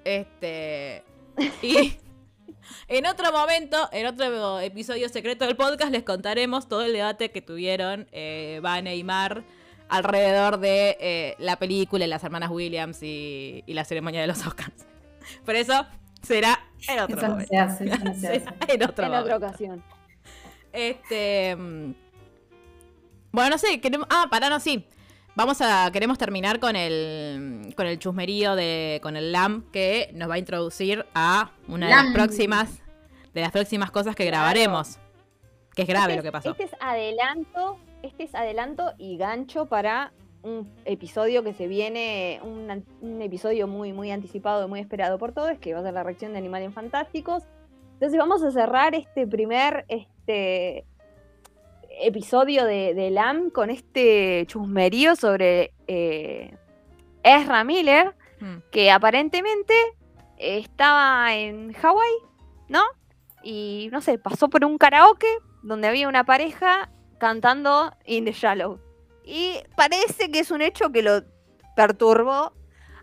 Este. Y [LAUGHS] en otro momento, en otro episodio secreto del podcast, les contaremos todo el debate que tuvieron eh, Vane y Mar alrededor de eh, la película y las hermanas Williams y, y la ceremonia de los Oscars. Por eso será en otro Eso no momento. se hace, eso no se [LAUGHS] hace. en otro en momento. otra ocasión. Este. Bueno, no sé, queremos. Ah, pará, no, sí. Vamos a. Queremos terminar con el. con el chusmerío de. con el LAM que nos va a introducir a una de las próximas. de las próximas cosas que Claro. grabaremos. Que es grave Este lo que pasó. Este es adelanto, este es adelanto y gancho para un episodio que se viene, un episodio muy, muy anticipado y muy esperado por todos, que va a ser la reacción de Animales Fantásticos. Entonces vamos a cerrar este primer este, episodio de, de LAM con este chusmerío sobre eh, Ezra Miller, Hmm. que aparentemente estaba en Hawái, ¿no? Y no sé, pasó por un karaoke donde había una pareja cantando In the Shallow. Y parece que es un hecho que lo perturbó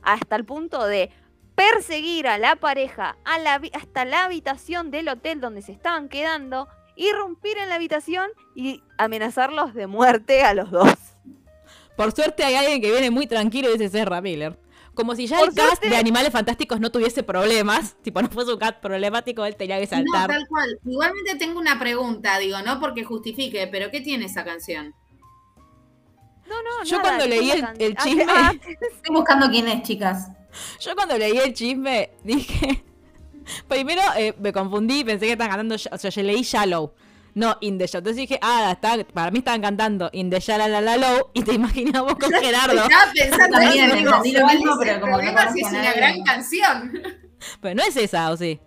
hasta el punto de perseguir a la pareja a la habi- hasta la habitación del hotel donde se estaban quedando, irrumpir en la habitación y amenazarlos de muerte a los dos. Por suerte hay alguien que viene muy tranquilo y dice Serra Miller. Como si ya Por el cast suerte- de Animales Fantásticos no tuviese problemas. [LAUGHS] Tipo, no fuese un cast problemático, él tenía que No, saltar. tal cual. Igualmente tengo una pregunta, digo, no porque justifique, pero ¿qué tiene esa canción? No, no, Yo nada, cuando leí el ah, chisme- ah, [LAUGHS] Estoy buscando quién es, chicas. Yo cuando leí el chisme dije. [LAUGHS] Primero eh, me confundí y pensé que estaban cantando. O sea, yo leí Shallow. No, In the Shallow. Entonces dije, ah, está, para mí estaban cantando In the Shallow la la low. Y te imaginas vos con [LAUGHS] Gerardo. Estaba pensando También eso, digo, entendí lo ¿cuál mismo, pero como que si es una gran canción? Pero no es esa, ¿o sí?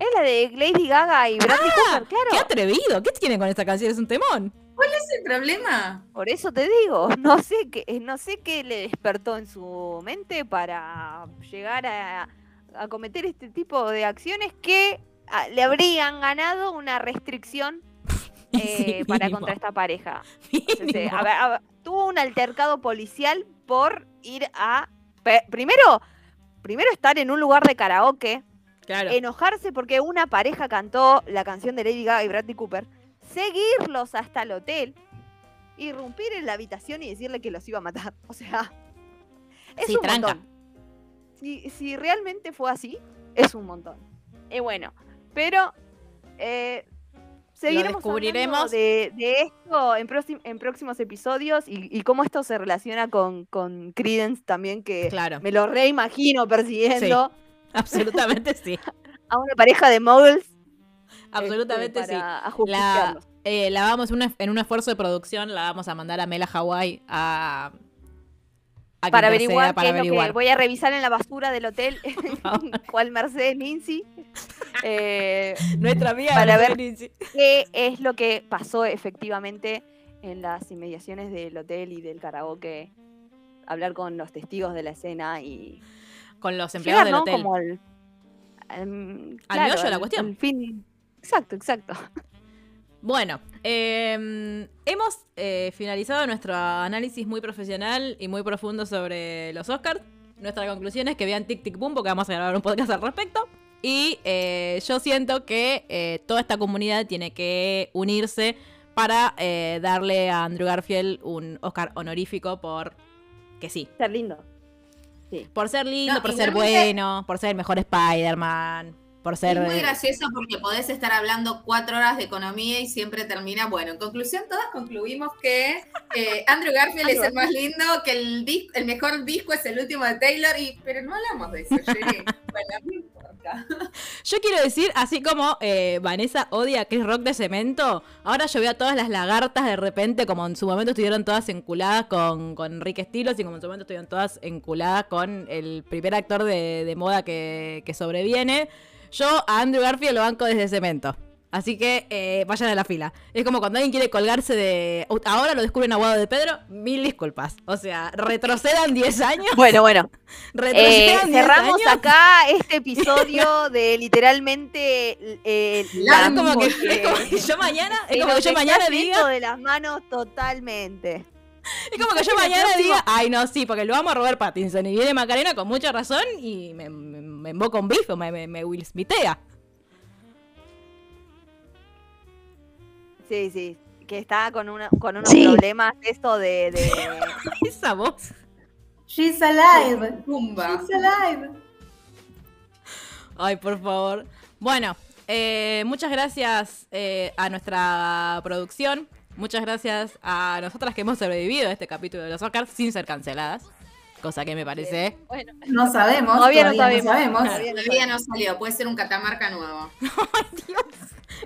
es la de Lady Gaga y Bradley Cooper, claro. ¡Qué atrevido! ¿Qué tiene con esta canción? Es un temón. ¿Cuál es el problema? Por eso te digo, [LAUGHS] no sé qué, no sé qué le despertó en su mente para llegar a, a cometer este tipo de acciones que ah, le habrían ganado una restricción [LAUGHS] eh, Sí, para contra esta pareja. Entonces, eh, a a tuvo un altercado policial por ir a pe- primero, primero estar en un lugar de karaoke, Claro. enojarse porque una pareja cantó la canción de Lady Gaga y Bradley Cooper. seguirlos hasta el hotel, irrumpir en la habitación y decirle que los iba a matar. [LAUGHS] O sea, es Sí, un tranca. montón. Si, si realmente fue así, es un montón. Y bueno, pero eh, seguiremos descubriremos. de, de esto en, próxim- en próximos episodios y, y cómo esto se relaciona con, con Credence también, que Claro, me lo reimagino persiguiendo [LAUGHS] absolutamente sí. [LAUGHS] a una pareja de. Absolutamente este, sí. para La, eh, la vamos una- en un esfuerzo de producción, la vamos a mandar a Mela Hawaii a, para averiguar para qué es lo que voy a revisar en la basura del hotel [LAUGHS] cual Mercedes Lindsay [LAUGHS] eh, Nuestra amiga para Mercedes ver- Lindsay. qué es lo que pasó efectivamente en las inmediaciones del hotel y del karaoke hablar con los testigos de la escena y con los empleados llegar, del ¿no? hotel. como al, em, Al claro, meollo de la cuestión. fin exacto exacto Bueno, eh, hemos eh, finalizado nuestro análisis muy profesional y muy profundo sobre los Oscars. Nuestra conclusión es que vean Tic Tic Boom porque vamos a grabar un podcast al respecto. Y eh, yo siento que eh, toda esta comunidad tiene que unirse para eh, darle a Andrew Garfield un Oscar honorífico por que sí. ser lindo Por ser lindo, No, por ser bueno, por ser el mejor Spider-Man, por ser... Es muy gracioso porque podés estar hablando cuatro horas de economía y siempre termina. Bueno, en conclusión, todas concluimos que eh, Andrew Garfield es el más lindo, que el, dis- el mejor disco es el último de Taylor, y pero no hablamos de eso, Sherry. [LAUGHS] bueno, no importa. Yo quiero decir, así como eh, Vanessa odia a Chris Rock de cemento, ahora yo veo a todas las lagartas de repente, como en su momento estuvieron todas enculadas con, con Rick Estilos y como en su momento estuvieron todas enculadas con el primer actor de, de moda que, que sobreviene. Yo a Andrew Garfield lo banco desde cemento. Así que eh, vayan a la fila. Es como cuando alguien quiere colgarse de. Ahora lo descubren aguado de Pedro, mil disculpas. O sea, retrocedan 10 años. bueno bueno [LAUGHS] Eh, Retrocedan 10 cerramos años. acá este episodio de literalmente eh, es como que, porque es como que yo mañana, es como que yo mañana diga, de las manos totalmente. Es como que yo [LAUGHS] mañana diga, ay no, sí, porque lo vamos a Robert Pattinson y viene Macarena con mucha razón y me, me, me emboca un bife, me, me, me Will Smithea. Sí, sí, que está con, una, con unos Sí. problemas esto de, de- [LAUGHS] Esa voz. She's alive. Pumba. She's alive. Ay, por favor. Bueno, eh, muchas gracias eh, a nuestra producción. Muchas gracias a nosotras que hemos sobrevivido a este capítulo de los Oscars sin ser canceladas. Cosa que me parece. Bueno, No sabemos. Todavía no todavía sabemos. sabemos. Todavía no salió, puede ser un catamarca nuevo. [LAUGHS] Dios.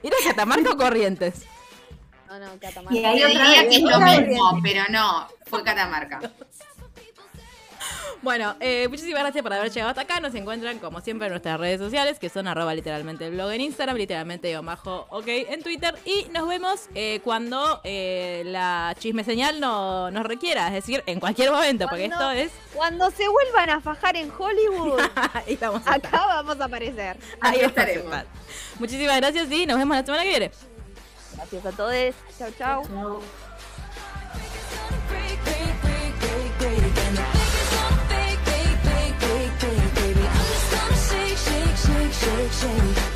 ¿Era Catamarca o Corrientes? no, no, Catamarca. Y Te otra diría que es lo mismo, pero no, fue catamarca. Bueno, eh, muchísimas gracias por haber llegado hasta acá. Nos encuentran, como siempre, en nuestras redes sociales, que son arroba literalmente el blog en Instagram, literalmente guion bajo ok en Twitter. Y nos vemos eh, cuando eh, la chisme señal no, nos requiera, es decir, en cualquier momento, porque esto es. Cuando se vuelvan a fajar en Hollywood, [LAUGHS] Ahí vamos a estar. acá vamos a aparecer. Ahí Aquí vamos a estaremos. estar. Muchísimas gracias y nos vemos la semana que viene. Gracias a todos. Chau, chau. shake, shake.